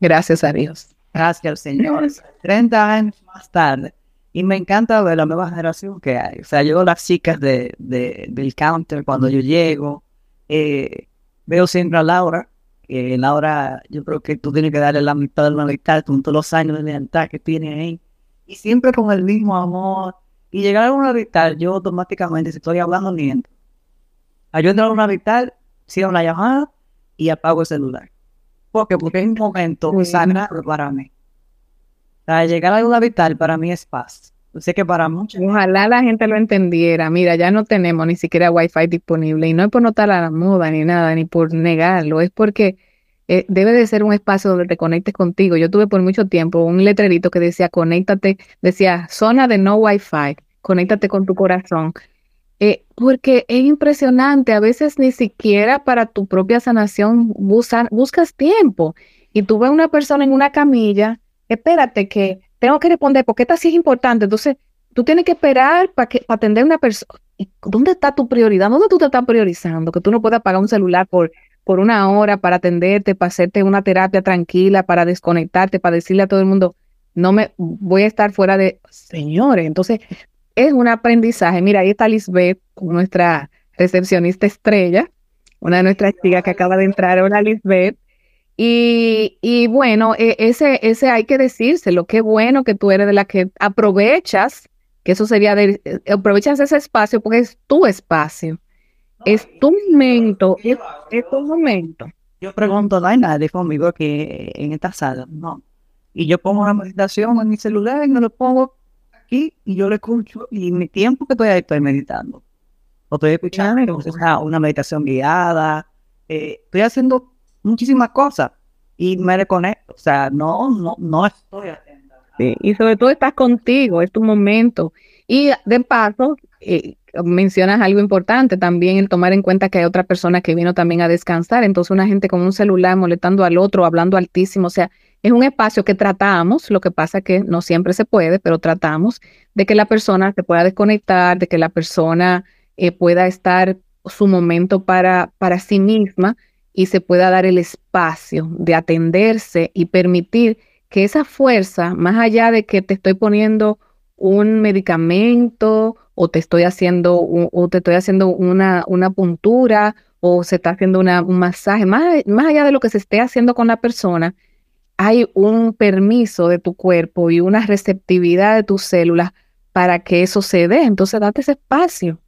Gracias a Dios. Gracias al Señor. 30 años más tarde, y me encanta ver la nueva generación que hay. O sea, yo las chicas de, del counter, cuando yo llego, eh, veo siempre a Laura. que Laura, yo creo que tú tienes que darle la mitad de la mitad con todos los años de lealtad que tiene ahí. Y siempre con el mismo amor. Y llegar a una vital, yo automáticamente, si estoy hablando, miento. Yo entro a una vital, cierro una llamada y apago el celular. ¿Por qué? Porque es un momento sagrado para mí llegar a una vital para mí es paz. Sé que para muchos. Ojalá la gente lo entendiera. Mira, ya no tenemos ni siquiera wifi disponible y no es por notar la moda ni nada, ni por negarlo, es porque eh, debe de ser un espacio donde te conectes contigo. Yo tuve por mucho tiempo un letrerito que decía, conéctate, decía, zona de no wifi, conéctate con tu corazón. Eh, porque es impresionante, a veces ni siquiera para tu propia sanación buscas tiempo. Y tú ves una persona en una camilla, espérate que tengo que responder porque esta sí es importante. Entonces, tú tienes que esperar para atender a una persona. ¿Dónde está tu prioridad? ¿Dónde tú te estás priorizando? Que tú no puedas pagar un celular por, por una hora para atenderte, para hacerte una terapia tranquila, para desconectarte, para decirle a todo el mundo, no me voy a estar fuera de señores. Entonces, es un aprendizaje. Mira, ahí está Lisbeth, nuestra recepcionista estrella, una de nuestras chicas que acaba de entrar, hola Lisbeth. Y, y bueno, e, ese, ese hay que decírselo, qué bueno que tú eres de la que aprovechas, que eso sería de, eh, aprovechas ese espacio porque es tu espacio, es tu momento, es, tu momento. Yo pregunto, no hay nadie conmigo que en esta sala, no. Y yo pongo la meditación en mi celular y me lo pongo aquí y yo lo escucho y mi tiempo que estoy ahí estoy meditando. O estoy escuchando una meditación guiada. Eh, estoy haciendo muchísimas cosas y me reconecto. O sea, no, no, no estoy haciendo. Sí, y sobre todo estás contigo, es tu momento. Y de paso, eh, mencionas algo importante también, el tomar en cuenta que hay otra persona que vino también a descansar. Entonces, una gente con un celular molestando al otro, hablando altísimo. O sea, es un espacio que tratamos, lo que pasa que no siempre se puede, pero tratamos de que la persona se pueda desconectar, de que la persona eh, pueda estar su momento para, para sí misma y se pueda dar el espacio de atenderse y permitir que esa fuerza, más allá de que te estoy poniendo un medicamento o te estoy haciendo, o te estoy haciendo una, una puntura o se está haciendo una, un masaje, más, más allá de lo que se esté haciendo con la persona, hay un permiso de tu cuerpo y una receptividad de tus células para que eso se dé. Entonces, date ese espacio.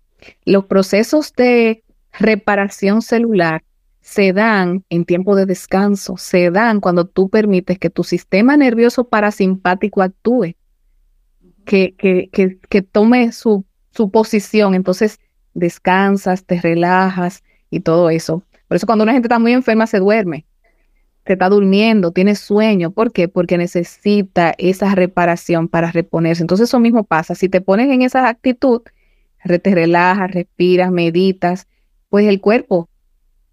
Los procesos de reparación celular se dan en tiempo de descanso, se dan cuando tú permites que tu sistema nervioso parasimpático actúe, que, que, que, que tome su, su posición. Entonces descansas, te relajas y todo eso. Por eso cuando una gente está muy enferma se duerme, se está durmiendo, tiene sueño. ¿Por qué? Porque necesita esa reparación para reponerse. Entonces eso mismo pasa. Si te pones en esa actitud, te relajas, respiras, meditas, pues el cuerpo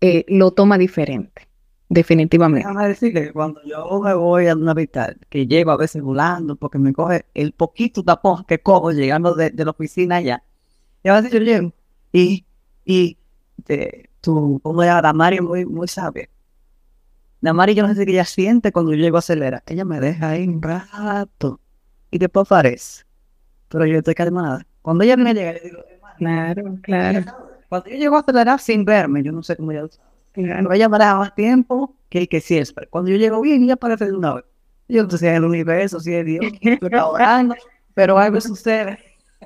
eh, lo toma diferente, definitivamente. Déjame decirle que cuando yo me voy a una vital, que llego a veces volando, porque me coge el poquito tapón que cojo llegando de, la oficina allá, y a veces yo llego, y, y de, tú, como ya Damari muy, muy sabia. Damari yo no sé qué ella siente cuando yo llego a acelerar. Ella me deja ahí un rato, y después aparece. Pero yo estoy calmada. Cuando ella me llega, yo digo, claro, claro. Cuando yo llego a acelerar sin verme, yo no sé cómo ya Claro. Ella deja más tiempo que el que siempre. Cuando yo llego bien, ella aparece de una vez. Yo no sé si es el universo, si es Dios, pero algo sucede.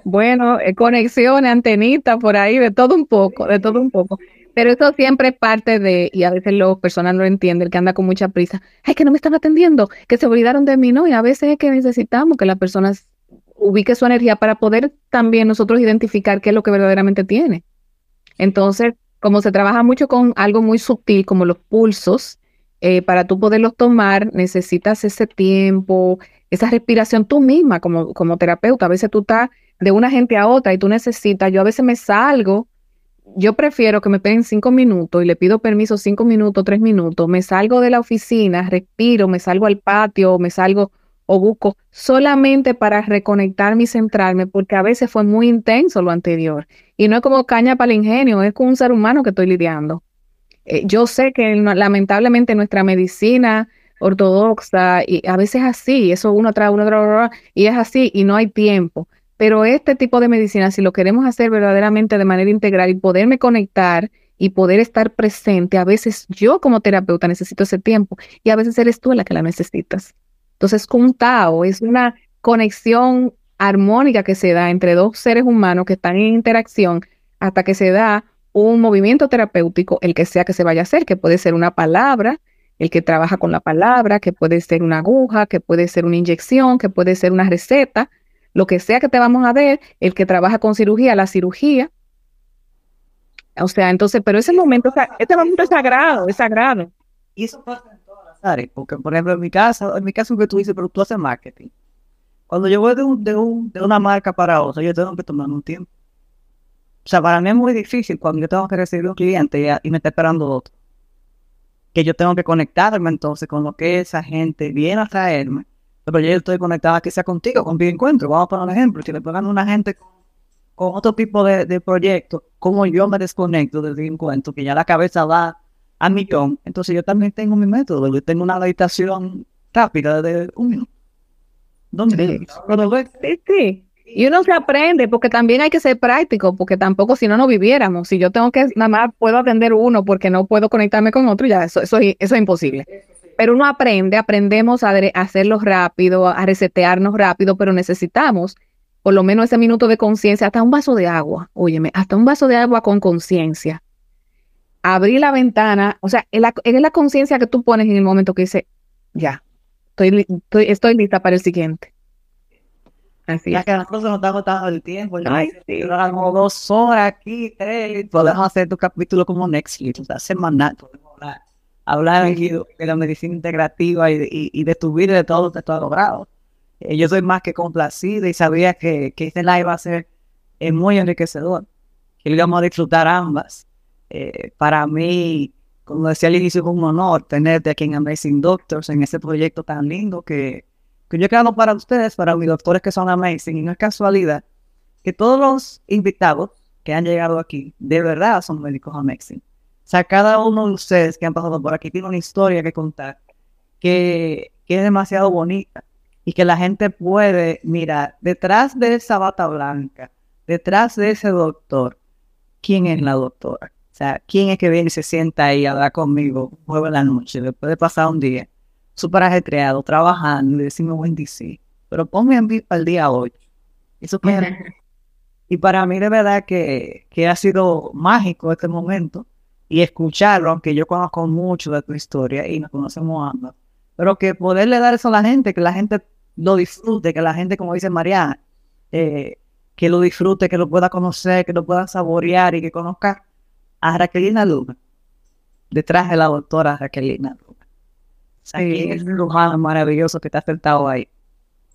Bueno, eh, conexiones, antenitas por ahí, de todo un poco, de todo un poco. Pero eso siempre es parte de, y a veces los personas no lo entienden, el que anda con mucha prisa. Ay, que no me están atendiendo, que se olvidaron de mí, ¿no? Y a veces es que necesitamos que las personas ubique su energía para poder también nosotros identificar qué es lo que verdaderamente tiene. Entonces, como se trabaja mucho con algo muy sutil como los pulsos, eh, para tú poderlos tomar necesitas ese tiempo, esa respiración tú misma como, como terapeuta. A veces tú estás de una gente a otra y tú necesitas, yo a veces me salgo, yo prefiero que me peguen cinco minutos y le pido permiso cinco minutos, tres minutos, me salgo de la oficina, respiro, me salgo al patio, me salgo o busco solamente para reconectarme y centrarme, porque a veces fue muy intenso lo anterior. Y no es como caña para el ingenio, es con un ser humano que estoy lidiando. Eh, yo sé que lamentablemente nuestra medicina ortodoxa, y a veces es así, eso uno trae uno trae, y es así, y no hay tiempo. Pero este tipo de medicina, si lo queremos hacer verdaderamente de manera integral y poderme conectar y poder estar presente, a veces yo como terapeuta necesito ese tiempo y a veces eres tú la que la necesitas. Entonces, un Tao es una conexión armónica que se da entre dos seres humanos que están en interacción hasta que se da un movimiento terapéutico, el que sea que se vaya a hacer, que puede ser una palabra, el que trabaja con la palabra, que puede ser una aguja, que puede ser una inyección, que puede ser una receta, lo que sea que te vamos a ver, el que trabaja con cirugía, la cirugía. O sea, entonces, pero ese momento, este momento es sagrado, es sagrado. Y eso pasa pasar, porque por ejemplo en mi caso, en mi caso que tú dices, pero tú haces marketing. Cuando yo voy de, un, de, un, de una marca para otra, yo tengo que tomar un tiempo. O sea, para mí es muy difícil cuando yo tengo que recibir un cliente y, me está esperando otro. Que yo tengo que conectarme entonces con lo que esa gente viene a traerme. Pero yo estoy conectada sea contigo, con mi encuentro. Vamos a poner un ejemplo. Si le pegan a una gente con, otro tipo de, de proyecto, como yo me desconecto del encuentro, que ya la cabeza va a millón. Entonces yo también tengo mi método. Yo tengo una meditación rápida de un minuto. ¿Dónde? Sí, sí. Y uno se aprende, porque también hay que ser práctico, porque tampoco si no, no viviéramos. Si yo tengo que, nada más puedo atender uno porque no puedo conectarme con otro, ya eso, eso, eso es imposible. Pero uno aprende, aprendemos a, hacerlo rápido, a resetearnos rápido, pero necesitamos por lo menos ese minuto de conciencia, hasta un vaso de agua, óyeme, hasta un vaso de agua con conciencia. Abrir la ventana, o sea, es la, la conciencia que tú pones en el momento que dice, ya, estoy, estoy, estoy lista para el siguiente Así ya que nosotros nos está agotando el tiempo. Ay, sí. dos horas aquí, tres, podemos hacer tu capítulo como Netflix, o sea, semanal. Podemos hablar, hablar de, la medicina integrativa y, y, de tu vida y de todo lo que tú has logrado. Eh, yo soy más que complacido y sabía que, que este live va a ser eh, muy enriquecedor, que lo íbamos a disfrutar ambas. Eh, para mí, como decía al inicio, es un honor tenerte aquí en Amazing Doctors, en ese proyecto tan lindo que yo he creado para ustedes, para mis doctores que son amazing, y no es casualidad que todos los invitados que han llegado aquí, de verdad son médicos amazing. O sea, cada uno de ustedes que han pasado por aquí tiene una historia que contar que es demasiado bonita y que la gente puede mirar detrás de esa bata blanca, detrás de ese doctor, quién es la doctora. Sea, quién es que viene y se sienta ahí a hablar conmigo jueves en la noche, después de pasar un día súper ajetreado, trabajando, y decirme buen DC, pero ponme en vivo al día 8. Eso Y para mí de verdad que, que ha sido mágico este momento y escucharlo, aunque yo conozco mucho de tu historia y nos conocemos ambas, pero que poderle dar eso a la gente, que la gente lo disfrute, que la gente, como dice Mariana, eh, que lo disfrute, que lo pueda conocer, que lo pueda saborear y que conozca a Raquelina Luna, detrás de la doctora Raquelina Luna. Aquí es un lujano maravilloso que te ha sentado ahí.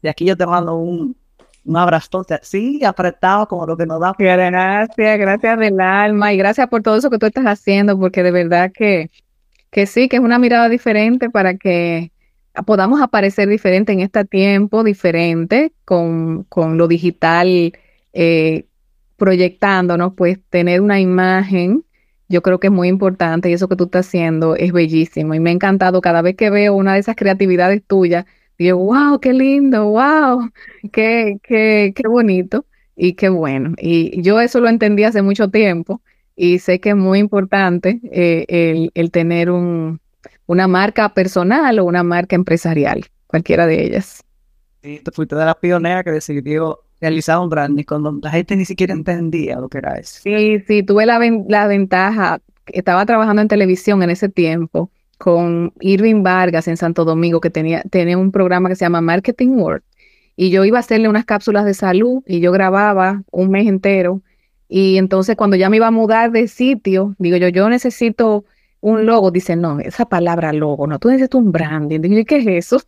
Y aquí yo te mando un, un abrazo así, apretado como lo que nos da. Gracias, gracias del alma y gracias por todo eso que tú estás haciendo, porque de verdad que, que sí, que es una mirada diferente para que podamos aparecer diferente en este tiempo, diferente con, con lo digital eh, proyectándonos, pues tener una imagen yo creo que es muy importante y eso que tú estás haciendo es bellísimo y me ha encantado cada vez que veo una de esas creatividades tuyas, digo, wow, qué lindo, wow, qué, qué, qué bonito y qué bueno. Y yo eso lo entendí hace mucho tiempo y sé que es muy importante eh, el, el, tener un, una marca personal o una marca empresarial, cualquiera de ellas. Sí, fuiste de la pionera que decidió realizaba un branding cuando la gente ni siquiera entendía lo que era eso. Sí, sí, tuve la, ventaja, estaba trabajando en televisión en ese tiempo con Irving Vargas en Santo Domingo, que tenía, tenía un programa que se llama Marketing World, y yo iba a hacerle unas cápsulas de salud y yo grababa un mes entero. Y entonces cuando ya me iba a mudar de sitio, digo yo, yo necesito un logo. Dice, no, esa palabra logo, no, tú necesitas un branding. Digo, ¿qué es eso?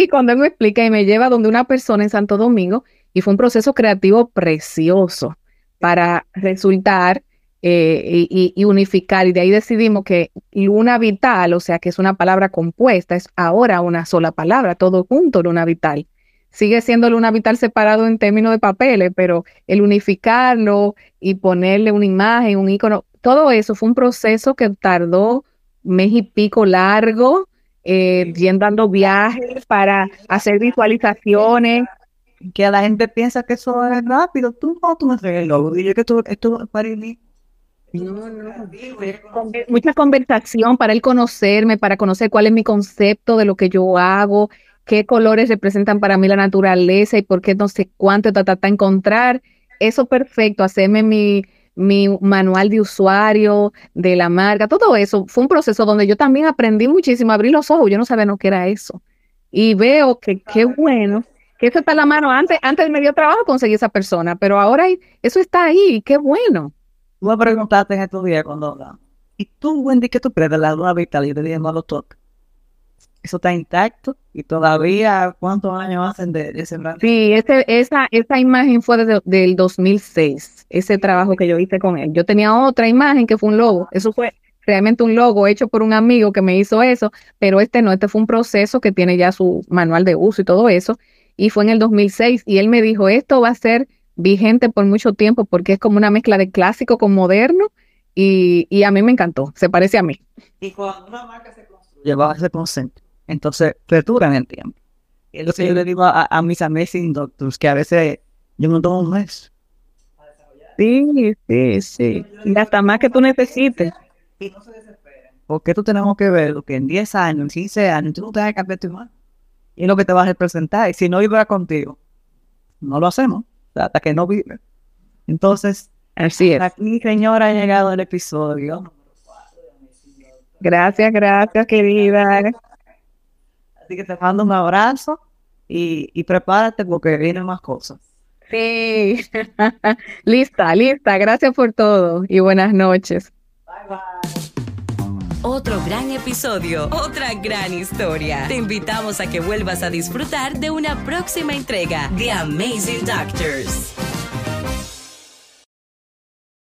Y cuando él me explica y me lleva donde una persona en Santo Domingo, y fue un proceso creativo precioso para resultar eh, y, unificar. Y de ahí decidimos que luna vital, o sea, que es una palabra compuesta, es ahora una sola palabra, todo junto, luna vital. Sigue siendo luna vital separado en términos de papeles, pero el unificarlo y ponerle una imagen, un icono, todo eso fue un proceso que tardó mes y pico largo eh, dando viajes para hacer visualizaciones. Que la gente piensa que eso es rápido. Tú no, tú me logo. Dile que esto, esto es para mí. No, no. Mucha conversación para él conocerme, para conocer cuál es mi concepto de lo que yo hago, qué colores representan para mí la naturaleza y por qué no sé cuánto, ta, ta, encontrar eso perfecto, hacerme mi, mi manual de usuario, de la marca, todo eso fue un proceso donde yo también aprendí muchísimo, abrí los ojos, yo no sabía lo que era eso. Y veo que qué bueno, que eso está en la mano. Antes, antes me dio trabajo conseguir esa persona, pero ahora eso está ahí, qué bueno. Tú me preguntaste en estos días cuando ¿y tú, Wendy, qué tú crees de la luna vital? Y te dije, no lo toques. eso está intacto y todavía, ¿cuántos años hacen de, ese Sí, ese, esa, esa imagen fue desde del 2006, ese trabajo que yo hice con él. Yo tenía otra imagen que fue un logo, eso fue realmente un logo hecho por un amigo que me hizo eso, pero este no, este fue un proceso que tiene ya su manual de uso y todo eso, y fue en el 2006, y él me dijo, esto va a ser vigente por mucho tiempo porque es como una mezcla de clásico con moderno, y, y a mí me encantó, se parece a mí. Y cuando una marca se construye bajo ese concepto, entonces perduran en el tiempo. Y es lo que yo le digo a, a mis amazing doctors, que a veces yo no tomo un mes. Sí, sí, sí. Y hasta más que tú necesites. Y no se desesperen. Porque tú tenemos que ver que en 10 años, en 15 años, tú no te vas a cambiar tu imagen. Y es lo que te va a representar. Y si no vibra contigo, no lo hacemos. Hasta que no vive. Entonces, Así es. aquí, señora, ha llegado el episodio. Gracias, gracias, querida. Así que te mando un abrazo y, y prepárate porque vienen más cosas. Sí. lista, lista. Gracias por todo y buenas noches. Bye, bye. Otro gran episodio, otra gran historia. Te invitamos a que vuelvas a disfrutar de una próxima entrega de Amazing Doctors.